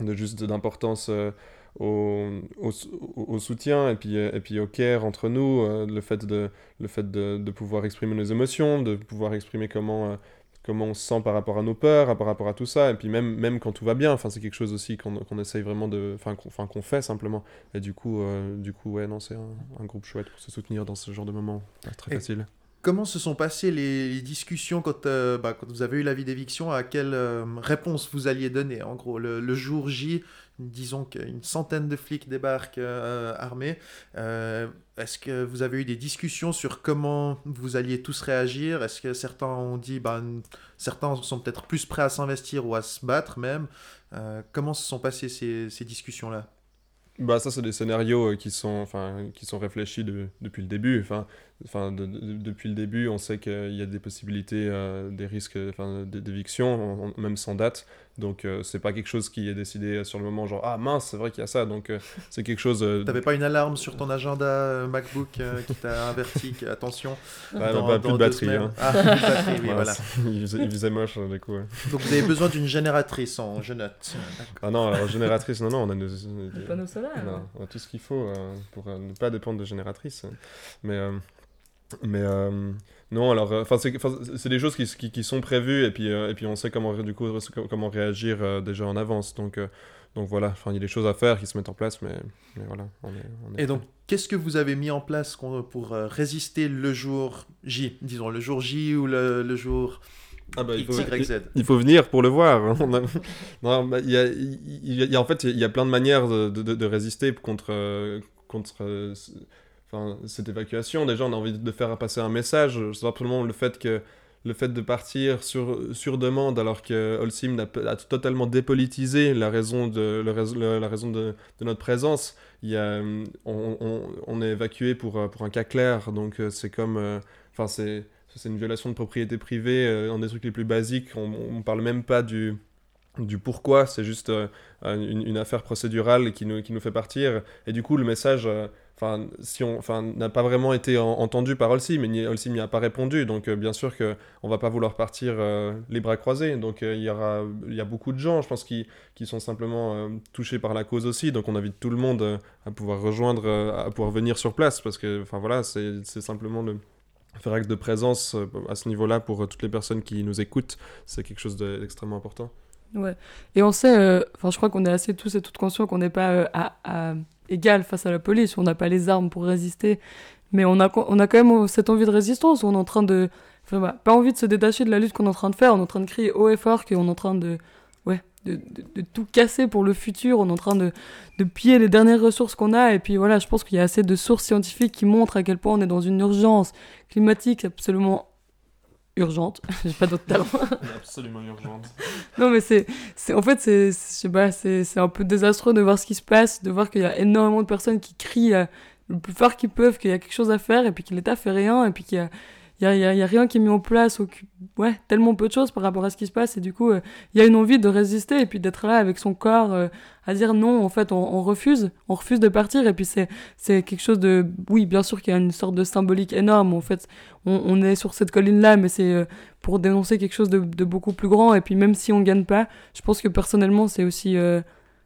de juste d'importance. euh, au, au, soutien et puis, euh, et puis au care entre nous, euh, le fait de, le fait de, de pouvoir exprimer nos émotions, de pouvoir exprimer comment, euh, comment on se sent par rapport à nos peurs, par rapport à tout ça, et puis même, même quand tout va bien, enfin, c'est quelque chose aussi qu'on qu'on essaye vraiment de... Enfin, qu'on enfin, qu'on fait simplement. Et du coup, euh, du coup ouais, non, c'est un, un groupe chouette pour se soutenir dans ce genre de moment. Pas très Et- facile. Comment se sont passées les, discussions quand, euh, bah, quand vous avez eu l'avis d'éviction? À quelle euh, réponse vous alliez donner? En gros, le, jour J, disons qu'une centaine de flics débarquent euh, armés. Est-ce que vous avez eu des discussions sur comment vous alliez tous réagir? Est-ce que certains ont dit, ben, certains sont peut-être plus prêts à s'investir ou à se battre même? Comment se sont passées ces, discussions-là? Bah ça c'est des scénarios qui sont enfin qui sont réfléchis de- depuis le début. Enfin enfin de- de- depuis le début on sait qu'il y a des possibilités euh, des risques enfin d'éviction on- on- même sans date donc euh, c'est pas quelque chose qui est décidé sur le moment genre ah mince c'est vrai qu'il y a ça donc euh, c'est quelque chose euh, T'avais pas une alarme sur ton agenda euh, MacBook euh, qui t'a averti que, attention Ah, dans- non, pas dans plus de batterie hein. Ah, plus de batterie, oui, Ouais, voilà. il, faisait, il faisait moche euh, du coup ouais. Donc vous avez besoin d'une génératrice en je note. ah non alors génératrice non non on a nos- des- Les panneaux solaires. On a, on a tout ce qu'il faut euh, pour euh, ne pas dépendre de génératrices. Mais, euh, mais euh, non, alors, euh, enfin, c'est des choses qui, qui, qui sont prévues et puis, euh, et puis on sait comment, du coup, comment réagir déjà en avance. Donc, donc voilà, il y a des choses à faire qui se mettent en place, mais, mais voilà. On est, on est Et donc, qu'est-ce que vous avez mis en place pour résister le jour J Disons le jour J ou le, le jour Ah bah, il faut. Il faut venir pour le voir. On a- non, bah, il y a, y y en fait, il y a plein de manières de, de- de résister contre, contre cette évacuation. Déjà, on a envie de faire passer un message. C'est simplement le fait que le fait de partir sur, demande alors que Holcim a, totalement dépolitisé la raison de, la raison de, notre présence. Hum, on, est évacué pour, euh, pour un cas clair, donc euh, c'est comme... euh, Enfin, c'est c'est une violation de propriété privée euh, dans des trucs les plus basiques. On, on parle même pas du, du pourquoi, c'est juste euh, une, affaire procédurale qui nous, qui nous fait partir. Et du coup, le message, euh, enfin, si on, enfin, n'a pas vraiment été en- entendu par Holcim, mais Holcim n'y a pas répondu. Donc, euh, bien sûr que on va pas vouloir partir euh, les bras croisés. Donc, euh, il y aura, il y a beaucoup de gens, je pense, qui, qui sont simplement touchés par la cause aussi. Donc, on invite tout le monde à pouvoir rejoindre, à pouvoir venir sur place, parce que, enfin, voilà, c'est simplement le faire acte de présence à ce niveau-là pour toutes les personnes qui nous écoutent, c'est quelque chose de- d'extrêmement important. Ouais. Et on sait, enfin, je crois qu'on est assez tous et toutes conscients qu'on n'est pas à égal face à la police, on n'a pas les armes pour résister, mais on a, on a quand même cette envie de résistance, on est en train de. Enfin, pas envie de se détacher de la lutte qu'on est en train de faire, on est en train de crier haut et fort qu'on est en train de. Ouais, de, de- de tout casser pour le futur, on est en train de, de piller les dernières ressources qu'on a, et puis voilà, je pense qu'il y a assez de sources scientifiques qui montrent à quel point on est dans une urgence climatique absolument urgente, j'ai pas d'autre talent. Absolument urgente. Non, mais c'est, c'est, en fait, c'est, je sais pas, c'est, c'est un peu désastreux de voir ce qui se passe, de voir qu'il y a énormément de personnes qui crient euh, le plus fort qu'ils peuvent qu'il y a quelque chose à faire, et puis que l'État fait rien, et puis qu'il y a, il y a, y a- rien qui est mis en place, ouais, tellement peu de choses par rapport à ce qui se passe, et du coup, euh, il y a une envie de résister, et puis d'être là avec son corps, euh, à dire non, en fait, on, refuse, on refuse de partir, et puis c'est, quelque chose de, oui, bien sûr qu'il y a une sorte de symbolique énorme, en fait, on, est sur cette colline-là, mais c'est euh, pour dénoncer quelque chose de, de beaucoup plus grand, et puis même si on gagne pas, je pense que personnellement, c'est aussi,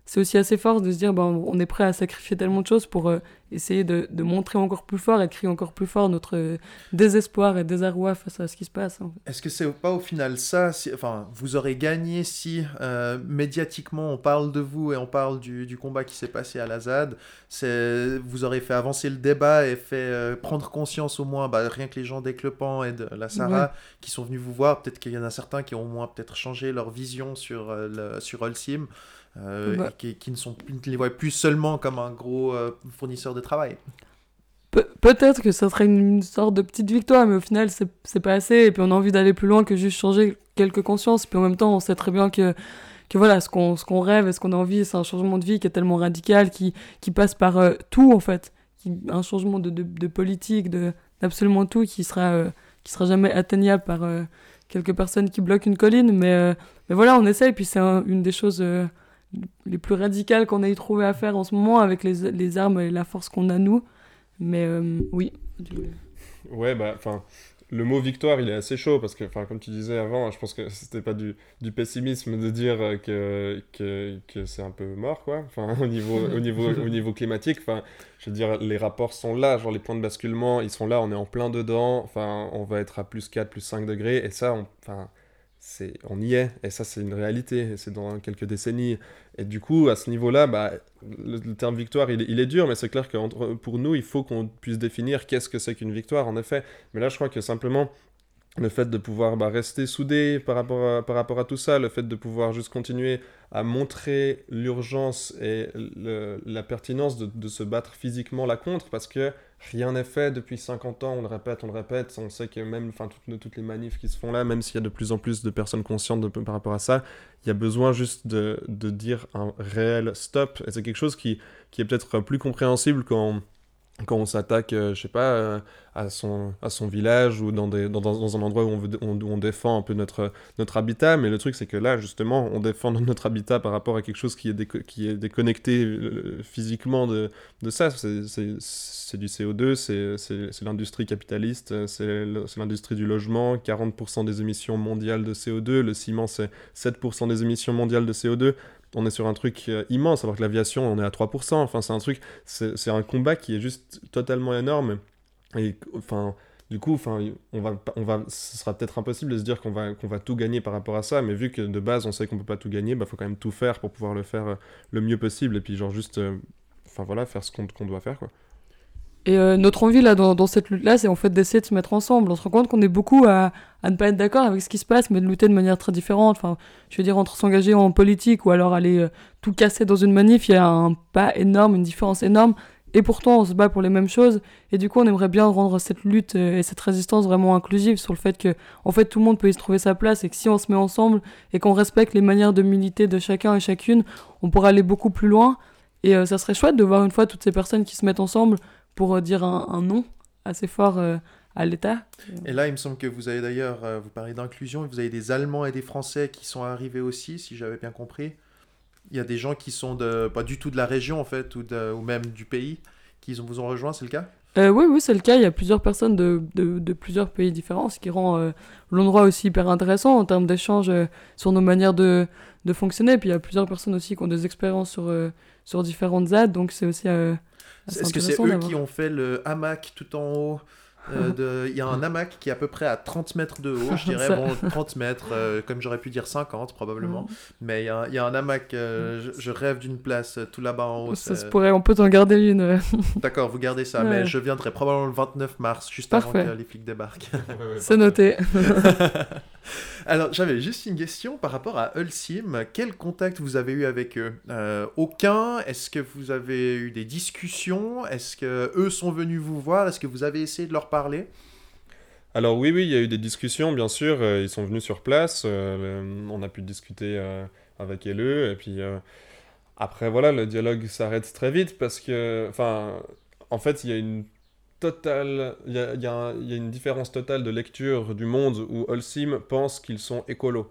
c'est aussi assez fort de se dire, ben, on est prêt à sacrifier tellement de choses pour euh, essayer de, de montrer encore plus fort et de crier encore plus fort notre euh, désespoir et désarroi face à ce qui se passe. en fait. Est-ce que c'est pas au final ça si- Enfin, vous aurez gagné si euh, médiatiquement on parle de vous et on parle du, du combat qui s'est passé à la ZAD. C'est, vous aurez fait avancer le débat et fait prendre conscience au moins, bah, rien que les gens d'Eclepan et de la Sarah qui sont venus vous voir. Peut-être qu'il y en a certains qui ont au moins peut-être changé leur vision sur le, sur Holcim. Euh, Bah. et qui, qui ne sont ne les voient plus seulement comme un gros euh, fournisseur de travail. Pe- Peut-être que ça serait une, sorte de petite victoire, mais au final, c'est c'est pas assez. Et puis on a envie d'aller plus loin que juste changer quelques consciences. Puis en même temps, on sait très bien que, que voilà, ce qu'on ce qu'on rêve et ce qu'on a envie, c'est un changement de vie qui est tellement radical, qui, qui passe par euh, tout, en fait. Qui- un changement de, de, de politique, de- d'absolument tout, qui sera, qui sera jamais atteignable par quelques personnes qui bloquent une colline. Mais, mais voilà, on essaye. Puis c'est un- une des choses les plus radicales qu'on ait trouvé à faire en ce moment avec les, les armes et la force qu'on a nous. Mais euh, oui. Ouais, bah, enfin, le mot victoire, il est assez chaud parce que, enfin, comme tu disais avant, je pense que c'était pas du, du pessimisme de dire euh, que, que, que c'est un peu mort, quoi. Enfin, au niveau, au niveau, au niveau climatique, enfin, je veux dire, les rapports sont là, genre les points de basculement, ils sont là, on est en plein dedans, enfin, on va être à plus 4, plus 5 degrés, et ça, on, enfin, on y est, et ça, c'est une réalité, c'est dans quelques décennies. Et du coup, à ce niveau-là, bah, le, terme victoire, il, est- dur, mais c'est clair que pour nous, il faut qu'on puisse définir qu'est-ce que c'est qu'une victoire, en effet. Mais là, je crois que simplement, le fait de pouvoir bah, rester soudé par rapport, à, par rapport à tout ça, le fait de pouvoir juste continuer à montrer l'urgence et la pertinence de, de se battre physiquement là contre, parce que rien n'est fait depuis 50 ans, on le répète, on le répète, on sait que même enfin, toutes, toutes les manifs qui se font là, même s'il y a de plus en plus de personnes conscientes par rapport à ça, il y a besoin juste de, de dire un réel stop, et c'est quelque chose qui, qui est peut-être plus compréhensible quand quand on s'attaque, euh, je sais pas, euh, à, son, à son village ou dans, des, dans, un endroit où on, veut, on, on défend un peu notre, notre habitat. Mais le truc, c'est que là, justement, on défend notre habitat par rapport à quelque chose qui est, déco- qui est déconnecté euh, physiquement de, de ça. C'est du CO2, c'est- l'industrie capitaliste, c'est l'industrie du logement, 40% des émissions mondiales de CO2, le ciment, c'est 7% des émissions mondiales de CO2 on est sur un truc euh, immense, alors que l'aviation, on est à 3%. Enfin, c'est un truc, c'est un combat qui est juste totalement énorme. Et enfin, du coup, enfin, on va, on va, ce sera peut-être impossible de se dire qu'on va, qu'on va tout gagner par rapport à ça, mais vu que de base, on sait qu'on peut pas tout gagner, bah, faut quand même tout faire pour pouvoir le faire euh, le mieux possible. Et puis, genre, juste, euh, enfin voilà, faire ce qu'on qu'on doit faire, quoi. Et euh, notre envie là dans, cette lutte-là, c'est en fait d'essayer de se mettre ensemble. On se rend compte qu'on est beaucoup à, à ne pas être d'accord avec ce qui se passe, mais de lutter de manière très différente. Enfin, je veux dire, entre s'engager en politique ou alors aller euh, tout casser dans une manif, il y a un pas énorme, une différence énorme. Et pourtant, on se bat pour les mêmes choses. Et du coup, on aimerait bien rendre cette lutte euh, et cette résistance vraiment inclusive sur le fait que, en fait, tout le monde peut y se trouver sa place et que si on se met ensemble et qu'on respecte les manières de militer de chacun et chacune, on pourra aller beaucoup plus loin. Et euh, ça serait chouette de voir une fois toutes ces personnes qui se mettent ensemble pour euh, dire un, un non assez fort euh, à l'État. Et là, il me semble que vous avez d'ailleurs, euh, vous parlez d'inclusion, vous avez des Allemands et des Français qui sont arrivés aussi, si j'avais bien compris. Il y a des gens qui sont de, pas du tout de la région, en fait, ou, de- ou même du pays, qui vous ont rejoint, c'est le cas? Euh, oui, oui, c'est le cas. Il y a plusieurs personnes de, de, de plusieurs pays différents, ce qui rend euh, l'endroit aussi hyper intéressant en termes d'échanges euh, sur nos manières de, de fonctionner. Puis il y a plusieurs personnes aussi qui ont des expériences sur, sur différentes ZAD, donc c'est aussi Est-ce que c'est eux qui ont fait le hamac tout en haut euh, de- Il y a un hamac qui est à peu près à 30 mètres de haut, je dirais. Bon, 30 mètres, euh, comme j'aurais pu dire 50 probablement. Mm. Mais il y, a un- il y a un hamac, euh, je, je rêve d'une place tout là-bas en haut. Ça c'est- se pourrait, on peut t'en garder une. D'accord, vous gardez ça, Ouais. mais je viendrai probablement le 29 mars, juste Parfait. avant que les flics débarquent. c'est noté. Alors, j'avais juste une question par rapport à Ulsim. Quel contact vous avez eu avec eux? Euh, Aucun? Est-ce que vous avez eu des discussions? Est-ce que eux sont venus vous voir? Est-ce que vous avez essayé de leur parler? Alors oui, oui, il y a eu des discussions, bien sûr. euh, ils sont venus sur place. euh, le- on a pu discuter avec eux. Et puis après, voilà, le dialogue s'arrête très vite parce que, enfin, en fait, il y a une totale, il y a, une différence totale de lecture du monde où Holcim pense qu'ils sont écolos.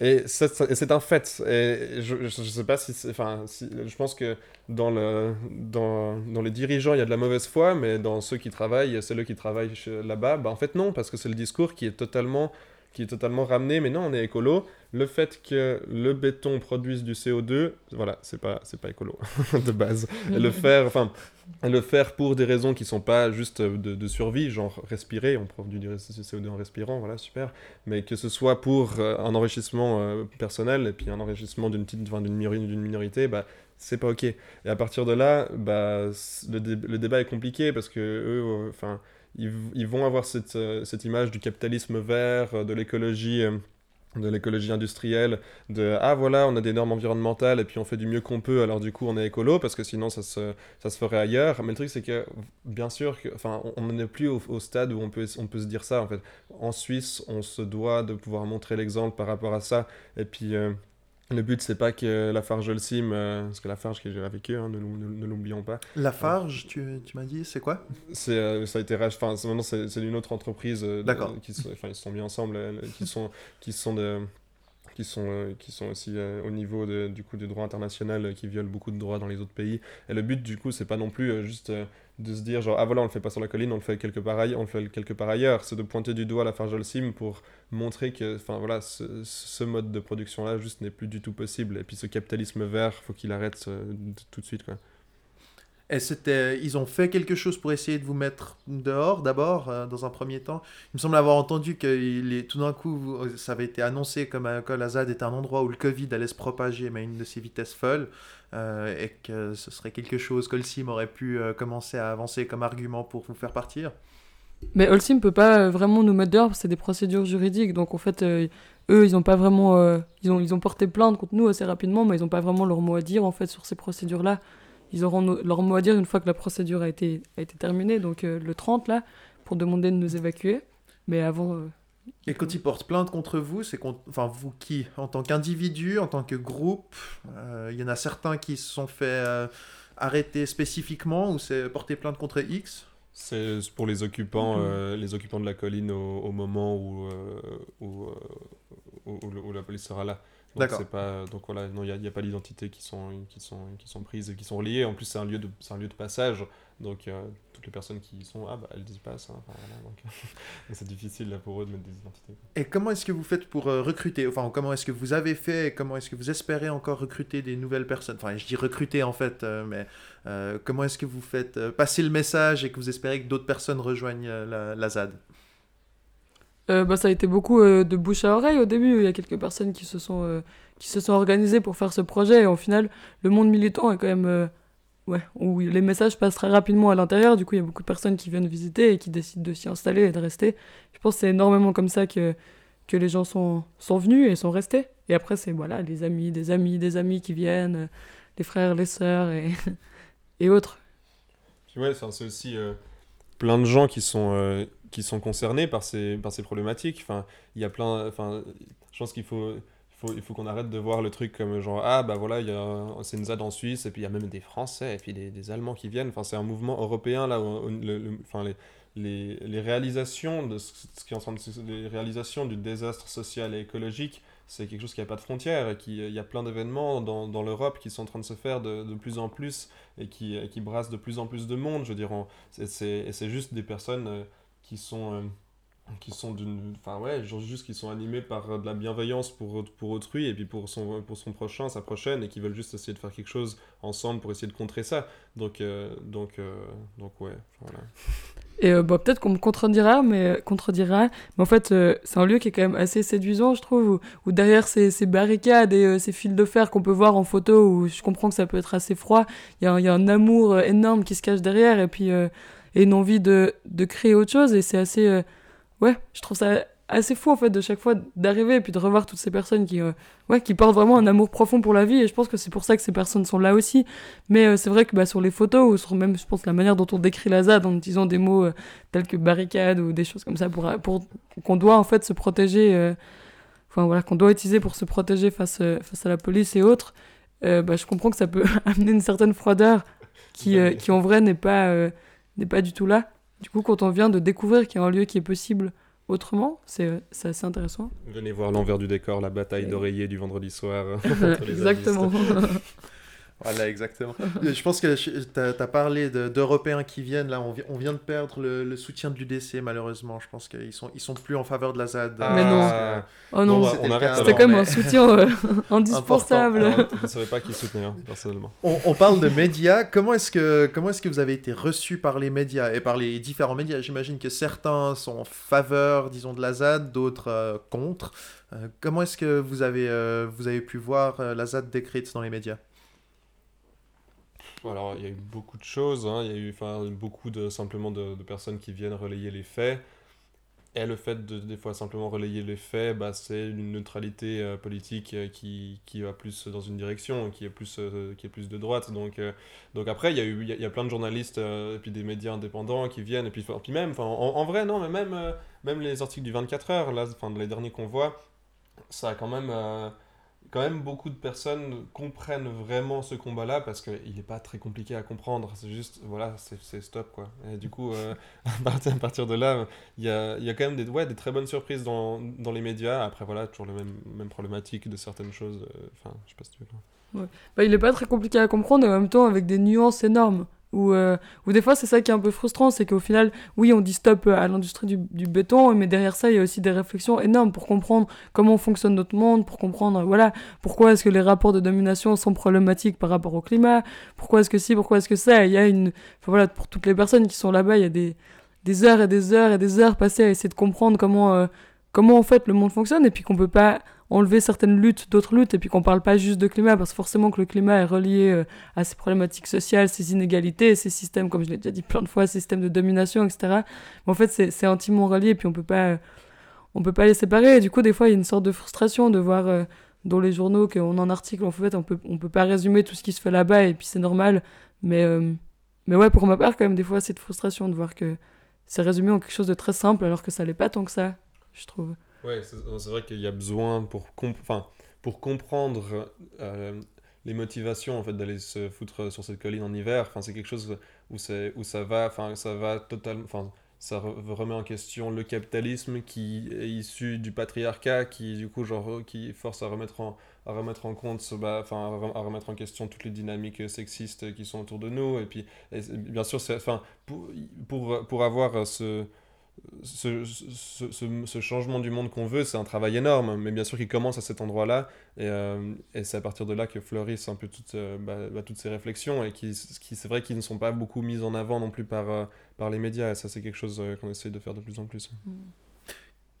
Et c'est un fait. Et je, je, sais pas si, enfin, si, je pense que dans le, dans, dans les dirigeants, il y a de la mauvaise foi, mais dans ceux qui travaillent, c'est eux qui travaillent là-bas, bah en fait non, parce que c'est le discours qui est totalement, qui est totalement ramené. Mais non, on est écolo. Le fait que le béton produise du CO2, voilà, c'est pas, c'est pas écolo de base. Et le faire, enfin, le faire pour des raisons qui sont pas juste de, de survie, genre respirer, on produit du CO2 en respirant, voilà, super. Mais que ce soit pour euh, un enrichissement euh, personnel et puis un enrichissement d'une petite, enfin, d'une minori- d'une minorité, bah c'est pas ok. Et à partir de là, bah c- le, dé- le débat est compliqué parce que eux, euh, enfin, ils, vont avoir cette, euh, cette image du capitalisme vert, euh, de l'écologie. euh, de l'écologie industrielle, de ah voilà, on a des normes environnementales et puis on fait du mieux qu'on peut, alors du coup on est écolo parce que sinon ça se, ferait ailleurs. Mais le truc c'est que bien sûr, on n'en est plus au, stade où on peut, se dire ça en Suisse, on se doit de pouvoir montrer l'exemple par rapport à ça et puis. Le but, c'est pas que Lafarge Holcim, euh, parce que Lafarge qui est avec eux, hein, ne, l'ou- ne- ne l'oublions pas, Lafarge, tu, tu m'as dit, c'est quoi? C'est, euh, ça a été enfin, maintenant c'est, une autre entreprise. euh, D'accord. qui Enfin, ils se sont mis ensemble, euh, qui sont, qui sont de, qui sont, euh, qui sont aussi euh, au niveau de, du coup du droit international, euh, qui violent beaucoup de droits dans les autres pays. Et le but, du coup, c'est pas non plus euh, juste euh, de se dire genre ah voilà on le fait pas sur la colline, on le fait quelque part ailleurs, on fait quelque. C'est de pointer du doigt la Farjolsim pour montrer que enfin voilà ce, ce mode de production là juste n'est plus du tout possible. Et puis ce capitalisme vert, faut qu'il arrête euh, tout de suite quoi. Et c'était, ils ont fait quelque chose pour essayer de vous mettre dehors d'abord, euh, dans un premier temps. Il me semble avoir entendu que il est- tout d'un coup, ça avait été annoncé comme euh, que la ZAD était un endroit où le Covid allait se propager, mais à une de ses vitesses folles, euh, et que ce serait quelque chose que le CIM aurait pu euh, commencer à avancer comme argument pour vous faire partir. Mais Holcim peut pas euh, vraiment nous mettre dehors, c'est des procédures juridiques. Donc en fait, eux, ils ont pas vraiment. ils, ont, ils ont porté plainte contre nous assez rapidement, mais ils ont pas vraiment leur mot à dire en fait sur ces procédures-là. Ils auront leur mot à dire une fois que la procédure a été, a été terminée, donc le 30 là, pour demander de nous évacuer. Mais avant. Et quand ils portent plainte contre vous, c'est contre... enfin vous qui, en tant qu'individu, en tant que groupe, euh, il y en a certains qui se sont fait euh, arrêter spécifiquement ou c'est porter plainte contre X? C'est pour les occupants, euh, les occupants de la colline au, au moment où, euh, où, euh, où, où le- où la police sera là. Donc D'accord. c'est pas donc voilà non il y a, il y a pas d'identité qui sont qui sont qui sont prises et qui sont reliées. En plus c'est un lieu de c'est un lieu de passage donc euh, toutes les personnes qui y sont ah bah elles disent pas ça. Enfin, voilà, donc c'est difficile là pour eux de mettre des identités. Et comment est-ce que vous faites pour euh, recruter Enfin, comment est-ce que vous avez fait et comment est-ce que vous espérez encore recruter des nouvelles personnes? Enfin, je dis recruter en fait, euh, mais euh, comment est-ce que vous faites euh, passer le message et que vous espérez que d'autres personnes rejoignent euh, la, la ZAD? Euh, bah, ça a été beaucoup euh, de bouche à oreille au début. Il y a quelques personnes qui se sont, euh, qui se sont organisées pour faire ce projet. Et au final, le monde militant est quand même. Ouais, où les messages passent très rapidement à l'intérieur. Du coup, il y a beaucoup de personnes qui viennent visiter et qui décident de s'y installer et de rester. Je pense que c'est énormément comme ça que, que les gens sont, sont venus et sont restés. Et après, c'est voilà, les amis, des amis, des amis qui viennent, euh, les frères, les sœurs et, et autres. Puis ouais, c'est aussi euh, plein de gens qui sont, euh, qui sont concernés par ces, par ces problématiques. Enfin, il y a plein. Enfin, je pense qu'il faut. Il faut, qu'on arrête de voir le truc comme genre ah bah voilà c'est une ZAD en Suisse et puis il y a même des Français et puis des, Allemands qui viennent enfin c'est un mouvement européen là où, enfin les, les, réalisations de ce, qui les réalisations du désastre social et écologique c'est quelque chose qui n'a pas de frontières et qui il y a plein d'événements dans, l'Europe qui sont en train de se faire de, plus en plus et qui, brassent de plus en plus de monde. Je veux dire, et c'est juste des personnes euh, qui sont, euh, qui sont d'une, enfin ouais, juste qui sont animées par euh, de la bienveillance pour, pour autrui et puis pour son, pour son prochain, sa prochaine, et qui veulent juste essayer de faire quelque chose ensemble pour essayer de contrer ça. Donc, euh, donc, euh, donc ouais, voilà. Et euh, bah, peut-être qu'on me contredira, mais contredira. Mais en fait, euh, c'est un lieu qui est quand même assez séduisant, je trouve, où, derrière ces, ces barricades et euh, ces fils de fer qu'on peut voir en photo, où je comprends que ça peut être assez froid, il y, y a un amour euh, énorme qui se cache derrière, et puis euh, et une envie de, de créer autre chose. Et c'est assez, euh, ouais, je trouve ça assez fou en fait de chaque fois d'arriver et puis de revoir toutes ces personnes qui, euh, ouais, qui portent vraiment un amour profond pour la vie. Et je pense que c'est pour ça que ces personnes sont là aussi. Mais euh, c'est vrai que bah, sur les photos, ou sur même, je pense, la manière dont on décrit la ZAD en utilisant des mots euh, tels que barricade ou des choses comme ça, pour, pour qu'on doit en fait se protéger, enfin voilà, qu'on doit utiliser pour se protéger face, face à la police et autres, bah, je comprends que ça peut amener une certaine froideur qui, euh, qui en vrai n'est pas, n'est pas du tout là. Du coup, quand on vient de découvrir qu'il y a un lieu qui est possible autrement, c'est assez intéressant. Venez voir l'envers du décor, la bataille d'oreiller du vendredi soir. Exactement. Voilà, exactement. Euh, je pense que tu as, parlé de- d'Européens qui viennent. Là, on, vi- on vient de perdre le, le soutien de l'UDC, malheureusement. Je pense qu'ils sont, ils sont plus en faveur de la ZAD. Mais non. Ah, oh non, Bon, bah, c'était même mais- un soutien euh, indispensable. alors, je ne savais pas qui soutenait, hein, personnellement. On, on parle de médias. Comment est-ce que comment est-ce que vous avez été reçu par les médias et par les différents médias? J'imagine que certains sont en faveur, disons, de la ZAD, d'autres euh, contre. Euh, comment est-ce que vous avez euh, vous avez pu voir euh, la ZAD décrite dans les médias? Alors, il y a eu beaucoup de choses. hein. Il y a eu beaucoup de, simplement de, personnes qui viennent relayer les faits. Et le fait de, des fois, simplement relayer les faits, bah, c'est une neutralité euh, politique euh, qui, qui va plus dans une direction, qui est plus, euh, qui est plus de droite. Donc, donc après, il y, a eu, y a, plein de journalistes et puis des médias indépendants qui viennent. Puis, puis même, en, en vrai, non, mais même, même les articles du 24 heures, là, enfin, les derniers qu'on voit, ça a quand même... quand même beaucoup de personnes comprennent vraiment ce combat-là parce qu'il n'est pas très compliqué à comprendre. C'est juste, voilà, c'est stop quoi. Et du coup, euh, à, partir, de là, il y a, y a, quand même des, ouais, des très bonnes surprises dans, dans, les médias. Après, voilà, toujours les mêmes, mêmes problématiques de certaines choses. Euh, enfin, je sais pas si tu veux. Bah, il n'est pas très compliqué à comprendre et en même temps avec des nuances énormes. Ou, euh, ou des fois, c'est ça qui est un peu frustrant, c'est qu'au final, oui, on dit stop à l'industrie du, du, béton, mais derrière ça, il y a aussi des réflexions énormes pour comprendre comment fonctionne notre monde, pour comprendre, voilà, pourquoi est-ce que les rapports de domination sont problématiques par rapport au climat, pourquoi est-ce que si, pourquoi est-ce que ça. Il y a une. Enfin, voilà, pour toutes les personnes qui sont là-bas, il y a des, des heures et des heures et des heures passées à essayer de comprendre comment, euh, comment en fait le monde fonctionne, et puis qu'on peut pas enlever certaines luttes d'autres luttes et puis qu'on parle pas juste de climat parce que forcément que le climat est relié euh, à ces problématiques sociales, ces inégalités, ces systèmes, comme je l'ai déjà dit plein de fois, ces systèmes de domination, etc. Mais en fait, c'est intimement relié puis on peut pas, on peut pas les séparer. Et du coup, des fois, il y a une sorte de frustration de voir euh, dans les journaux qu'on en article, en fait, on peut, on peut pas résumer tout ce qui se fait là-bas et puis c'est normal. Mais, euh, mais ouais, pour ma part, quand même, des fois, c'est de frustration de voir que c'est résumé en quelque chose de très simple alors que ça l'est pas tant que ça, je trouve. Ouais, c'est vrai qu'il y a besoin pour, comp pour comprendre euh, les motivations en fait d'aller se foutre sur cette colline en hiver. Enfin, c'est quelque chose où, où ça va, enfin, ça va totalement, enfin, ça remet en question le capitalisme qui est issu du patriarcat, qui du coup genre qui force à remettre en à remettre en compte, bah, enfin à remettre en question toutes les dynamiques sexistes qui sont autour de nous. Et puis, et bien sûr, c'est, enfin, pour, pour, pour avoir ce ce, ce, changement du monde qu'on veut, c'est un travail énorme, mais bien sûr qu'il commence à cet endroit-là, et, euh, c'est à partir de là que fleurissent un peu toutes, euh, bah, bah, toutes ces réflexions, et qui, c'est vrai qu'ils ne sont pas beaucoup mises en avant non plus par, euh, par les médias, et ça c'est quelque chose qu'on essaye de faire de plus en plus. Mm.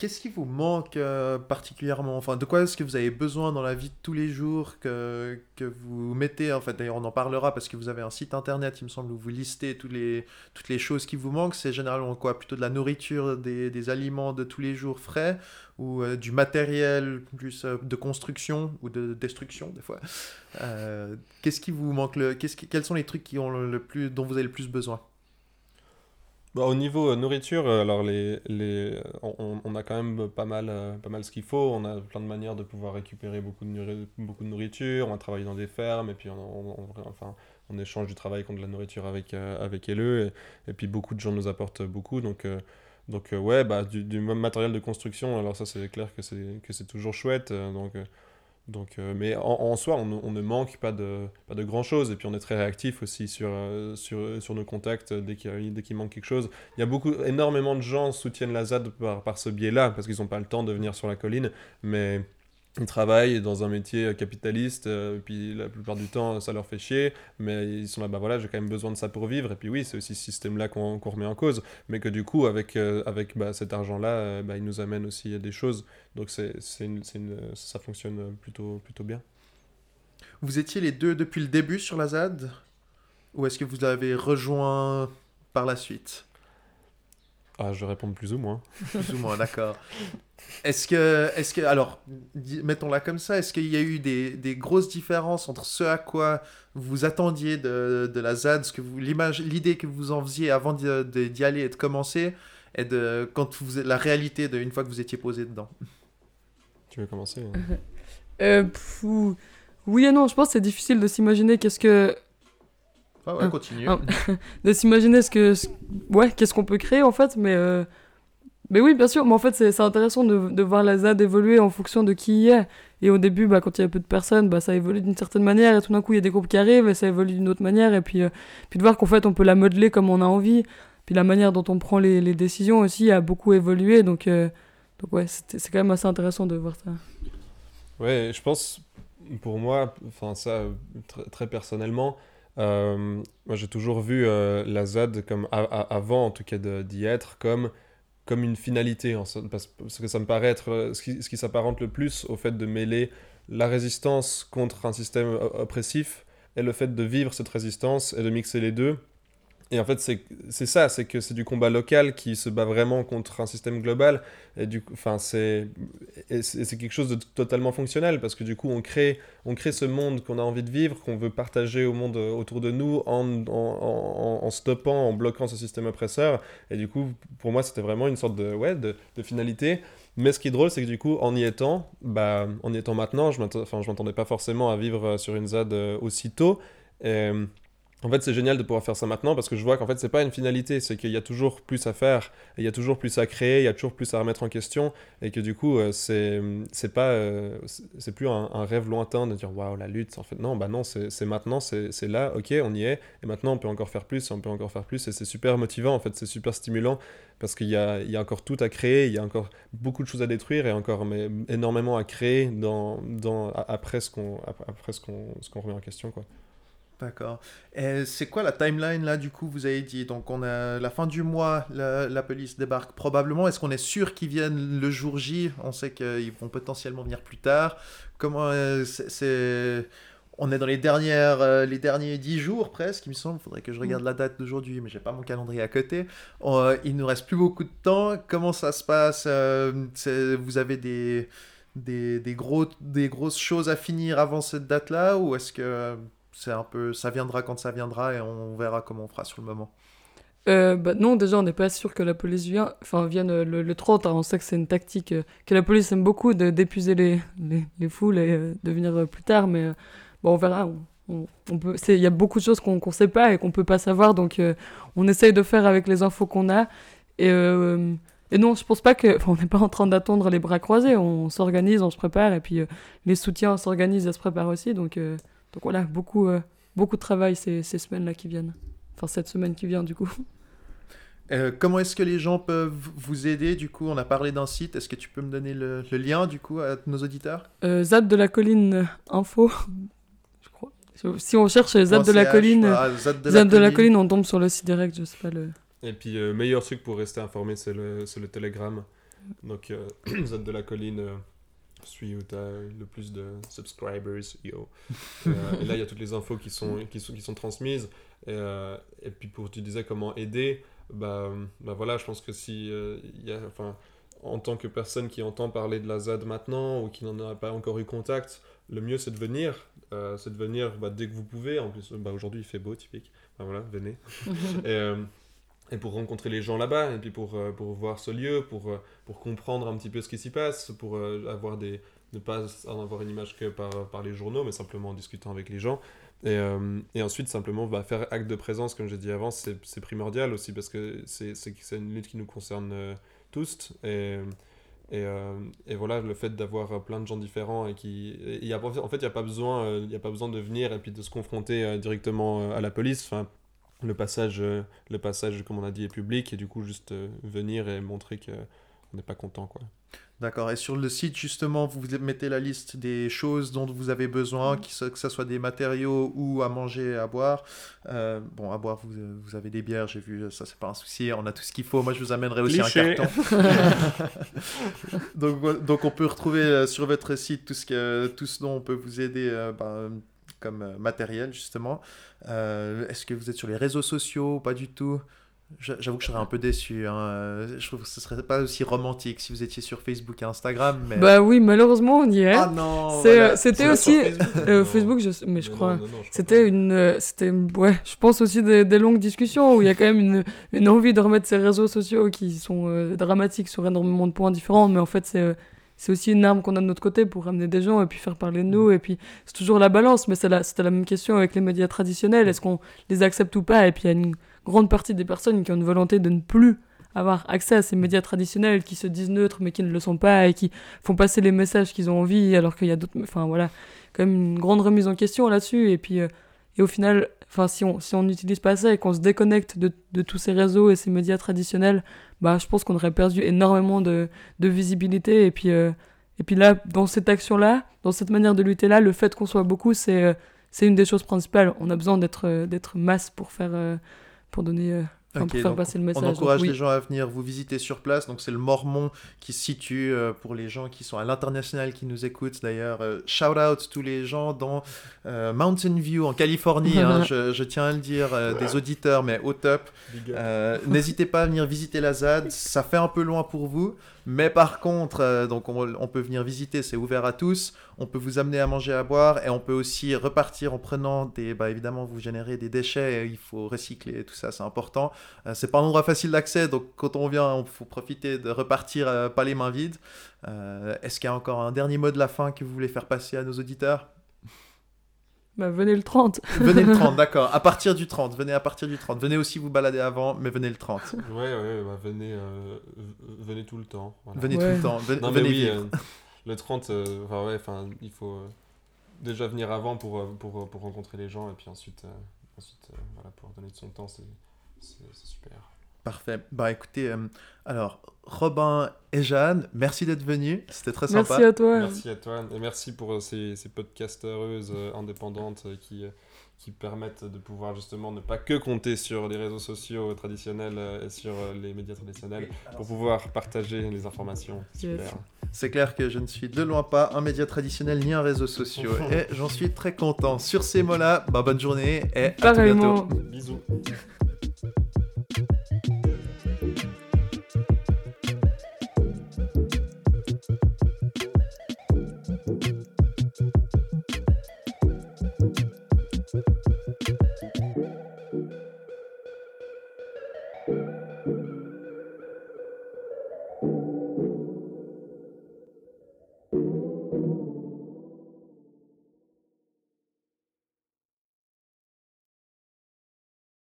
Qu'est-ce qui vous manque euh, particulièrement? Enfin, de quoi est-ce que vous avez besoin dans la vie de tous les jours que, que vous mettez En fait, d'ailleurs, on en parlera parce que vous avez un site internet, il me semble, où vous listez tous les, toutes les choses qui vous manquent. C'est généralement quoi? Plutôt de la nourriture, des, des, aliments de tous les jours frais ou euh, du matériel plus euh, de construction ou de destruction, des fois? Qu'est-ce qui vous manque le, Quels sont les trucs qui ont le plus, dont vous avez le plus besoin? Bah, au niveau euh, nourriture, euh, alors les, les, on, on, a quand même pas mal, euh, pas mal ce qu'il faut. On a plein de manières de pouvoir récupérer beaucoup de, beaucoup de nourriture. On a travaillé dans des fermes et puis on, enfin, on échange du travail contre la nourriture avec, avec LE. Et, puis beaucoup de gens nous apportent beaucoup. Donc, donc ouais, bah, du, du matériel de construction, alors ça c'est clair que c'est toujours chouette. donc donc, euh, mais en, soi, on, ne manque pas de, pas de grand chose. Et puis, on est très réactif aussi sur, euh, sur, sur nos contacts dès qu'il qu manque quelque chose. Il y a beaucoup, énormément de gens soutiennent la ZAD par, par ce biais-là, parce qu'ils n'ont pas le temps de venir sur la colline. Mais ils travaillent dans un métier capitaliste, euh, et puis la plupart du temps ça leur fait chier, mais ils sont là, bah voilà, j'ai quand même besoin de ça pour vivre, et puis oui, c'est aussi ce système-là qu'on qu remet en cause, mais que du coup, avec, euh, avec bah, cet argent-là, euh, bah, il nous amène aussi des choses, donc c'est ça fonctionne plutôt, plutôt bien. Vous étiez les deux depuis le début sur la ZAD, ou est-ce que vous avez rejoint par la suite? Ah, je vais répondre plus ou moins. plus ou moins, d'accord. Est-ce que, est que, alors, mettons-la comme ça, est-ce qu'il y a eu des, des, grosses différences entre ce à quoi vous attendiez de, de la ZAD, ce que vous, l'idée que vous en faisiez avant d'y aller et de commencer, et de quand vous, la réalité de une fois que vous étiez posé dedans? Tu veux commencer hein? Euh, Oui et non, je pense que c'est difficile de s'imaginer qu'est-ce que ouais, continue. de s'imaginer ce que. Ouais, qu'est-ce qu'on peut créer en fait, mais. Euh... Mais oui, bien sûr, mais en fait, c'est intéressant de, de, voir la ZAD évoluer en fonction de qui y est. Et au début, bah, quand il y a peu de personnes, bah, ça évolue d'une certaine manière, et tout d'un coup, il y a des groupes qui arrivent, et ça évolue d'une autre manière, et puis, euh, puis de voir qu'en fait, on peut la modeler comme on a envie. Puis la manière dont on prend les, les décisions aussi a beaucoup évolué, donc, euh, donc ouais, c'est quand même assez intéressant de voir ça. Ouais, je pense, pour moi, enfin, ça, très, très personnellement, euh, moi, j'ai toujours vu euh, la ZAD, comme avant en tout cas d'y être, comme, comme une finalité, parce, parce, que ça me paraît être euh, ce qui, ce qui s'apparente le plus au fait de mêler la résistance contre un système oppressif et le fait de vivre cette résistance et de mixer les deux. Et en fait, c'est ça, c'est que c'est du combat local qui se bat vraiment contre un système global. Et du enfin, c'est quelque chose de totalement fonctionnel parce que du coup on crée, on crée ce monde qu'on a envie de vivre, qu'on veut partager au monde euh, autour de nous en, en, stoppant, en bloquant ce système oppresseur. Et du coup, pour moi, c'était vraiment une sorte de, ouais, de, finalité. Mais ce qui est drôle, c'est que du coup, en y étant, bah, en y étant maintenant, je je m'attendais pas forcément à vivre euh, sur une ZAD euh, aussitôt. Et, euh, en fait, c'est génial de pouvoir faire ça maintenant parce que je vois qu'en fait, c'est pas une finalité, c'est qu'il y a toujours plus à faire, il y a toujours plus à créer, il y a toujours plus à remettre en question, et que du coup, euh, c'est pas, euh, c'est plus un, rêve lointain de dire waouh la lutte. En fait, non, bah non, c'est maintenant, c'est là, ok, on y est, et maintenant on peut encore faire plus, on peut encore faire plus, et c'est super motivant en fait, c'est super stimulant parce qu'il y a, il y a encore tout à créer, il y a encore beaucoup de choses à détruire et encore mais, énormément à créer dans, dans, après ce qu'on ap- après qu'on remet en question quoi. D'accord. Et c'est quoi la timeline là du coup vous avez dit? Donc on a la fin du mois la, la police débarque. Probablement est-ce qu'on est sûr qu'ils viennent le jour J? On sait qu'ils vont potentiellement venir plus tard. Comment euh, c'est c'est- on est dans les dernières euh, les derniers dix jours presque il me semble. Faudrait que je regarde la date d'aujourd'hui mais j'ai pas mon calendrier à côté. Euh, il nous reste plus beaucoup de temps. Comment ça se passe c'est- vous avez des des, des gros des grosses choses à finir avant cette date là ou est-ce que c'est un peu, ça viendra quand ça viendra et on verra comment on fera sur le moment. Euh, bah non, déjà, on n'est pas sûr que la police vient, enfin, vienne euh, le, le 30. hein. On sait que c'est une tactique euh, que la police aime beaucoup d'épuiser les, les, les foules et de venir plus tard. Mais bon, on verra. On, il y a beaucoup de choses qu'on qu'on sait pas et qu'on peut pas savoir. Donc, on essaye de faire avec les infos qu'on a. Et, et non, je pense pas que. on n'est pas en train d'attendre les bras croisés. On s'organise, on se prépare. Et puis, les soutiens s'organisent et se préparent aussi. Donc, donc voilà, beaucoup, euh, beaucoup de travail ces, ces semaines-là qui viennent. Enfin, cette semaine qui vient, du coup. Euh, comment est-ce que les gens peuvent vous aider Du coup, on a parlé d'un site. Est-ce que tu peux me donner le, le lien du coup à nos auditeurs? Euh, Zad de la colline info, je crois. Si on cherche Zad de la colline, voilà, Zad de la colline, on tombe sur le site direct, je sais pas le. Et puis euh, meilleur truc pour rester informé c'est le c'est le Telegram. Donc euh, Zad de la colline euh, suis où tu as le plus de subscribers yo. Et, euh, et là il y a toutes les infos qui sont qui sont qui sont transmises et, euh, et puis pour tu disais comment aider bah, bah voilà je pense que si euh, il y a enfin en tant que personne qui entend parler de la ZAD maintenant ou qui n'en a pas encore eu contact, le mieux c'est de venir. Euh, c'est de venir bah, dès que vous pouvez. En plus, bah, aujourd'hui il fait beau, typique. Bah, voilà, venez. et, euh, et pour rencontrer les gens là-bas, et puis pour, euh, pour voir ce lieu, pour, euh, pour comprendre un petit peu ce qui s'y passe, pour euh, avoir des, ne pas en avoir une image que par, par les journaux, mais simplement en discutant avec les gens. Et, et ensuite, simplement, bah, faire acte de présence, comme j'ai dit avant, c'est primordial aussi, parce que c'est une lutte qui nous concerne tous. Et, et, et voilà, le fait d'avoir plein de gens différents et qui... y a, en fait, il n'y a, pas besoin, a pas besoin de venir et puis de se confronter directement à la police. Le passage, euh, le passage, comme on a dit, est public et du coup, juste euh, venir et montrer qu'on n'est pas content, quoi. D'accord. Et sur le site, justement, vous mettez la liste des choses dont vous avez besoin, Mm. que ce soit des matériaux ou à manger et à boire. Euh, bon, à boire, vous, vous avez des bières, j'ai vu, ça, c'est pas un souci. On a tout ce qu'il faut. Moi, je vous amènerai aussi Cliché. un carton. donc, donc, on peut retrouver sur votre site tout ce, que, tout ce dont on peut vous aider euh, ben, comme euh, matériel, justement. Euh, Est-ce que vous êtes sur les réseaux sociaux Pas du tout? J'a- J'avoue que je serais un peu déçu. hein. Euh, Je trouve que ce serait pas aussi romantique si vous étiez sur Facebook et Instagram. Mais... Bah oui, malheureusement, on y est. Ah non voilà. c'était aussi. Facebook euh, je mais je crois. C'était une, c'était ouais, je pense aussi des, des longues discussions où il y a quand même une, une envie de remettre ces réseaux sociaux qui sont euh, dramatiques sur énormément de points différents, mais en fait c'est euh, c'est aussi une arme qu'on a de notre côté pour ramener des gens et puis faire parler de nous et puis c'est toujours la balance, mais c'est la, c'était la même question avec les médias traditionnels, est-ce qu'on les accepte ou pas? Et puis il y a une grande partie des personnes qui ont une volonté de ne plus avoir accès à ces médias traditionnels qui se disent neutres mais qui ne le sont pas et qui font passer les messages qu'ils ont envie alors qu'il y a d'autres enfin voilà. Quand même une grande remise en question là-dessus et puis euh, et au final enfin si on si on n'utilise pas ça et qu'on se déconnecte de, de tous ces réseaux et ces médias traditionnels bah je pense qu'on aurait perdu énormément de, de visibilité. Et puis euh, et puis là dans cette action là dans cette manière de lutter là le fait qu'on soit beaucoup c'est euh, c'est une des choses principales. On a besoin d'être euh, d'être masse pour faire euh, pour donner euh, Enfin, Ok, pour faire donc passer le message. On donc encourage oui. les gens à venir vous visiter sur place. Donc c'est le Mormon qui se situe euh, pour les gens qui sont à l'international qui nous écoutent. D'ailleurs, euh, shout out tous les gens dans euh, Mountain View en Californie. hein, je, je tiens à le dire, euh, des auditeurs, mais au top. Euh, N'hésitez pas à venir visiter la ZAD. Ça fait un peu loin pour vous, mais par contre, euh, on, peut venir visiter. C'est ouvert à tous. On peut vous amener à manger, à boire, et on peut aussi repartir en prenant des. Bah évidemment, vous générez des déchets. Et il faut recycler tout ça. C'est important. Euh, c'est pas un endroit facile d'accès, donc quand on vient, il faut profiter de repartir euh, pas les mains vides. Est-ce qu'il y a encore un dernier mot de la fin que vous voulez faire passer à nos auditeurs? Bah, venez le 30. Venez le 30, d'accord. À partir du 30, venez à partir du 30. Venez aussi vous balader avant, mais venez le 30. Ouais, ouais, bah, venez, euh, venez tout le temps. voilà. Venez Ouais. tout le temps. Venez, Non, mais venez oui, vivre. euh, le 30, euh, enfin, ouais, enfin, il faut euh, déjà venir avant pour, euh, pour, pour rencontrer les gens et puis ensuite, euh, ensuite euh, voilà, pour donner de son temps, c'est super. Parfait. Bah écoutez, euh, alors Robin et Jeanne, merci d'être venus. C'était très sympa. Merci à toi. Merci à toi et merci pour euh, ces, ces podcasteuses euh, indépendantes euh, qui, euh, qui permettent de pouvoir justement ne pas que compter sur les réseaux sociaux traditionnels euh, et sur euh, les médias traditionnels pour pouvoir partager les informations. Super. C'est clair que je ne suis de loin pas un média traditionnel ni un réseau social et j'en suis très content. Sur ces mots-là, bah, bonne journée et à tout bientôt. Bisous.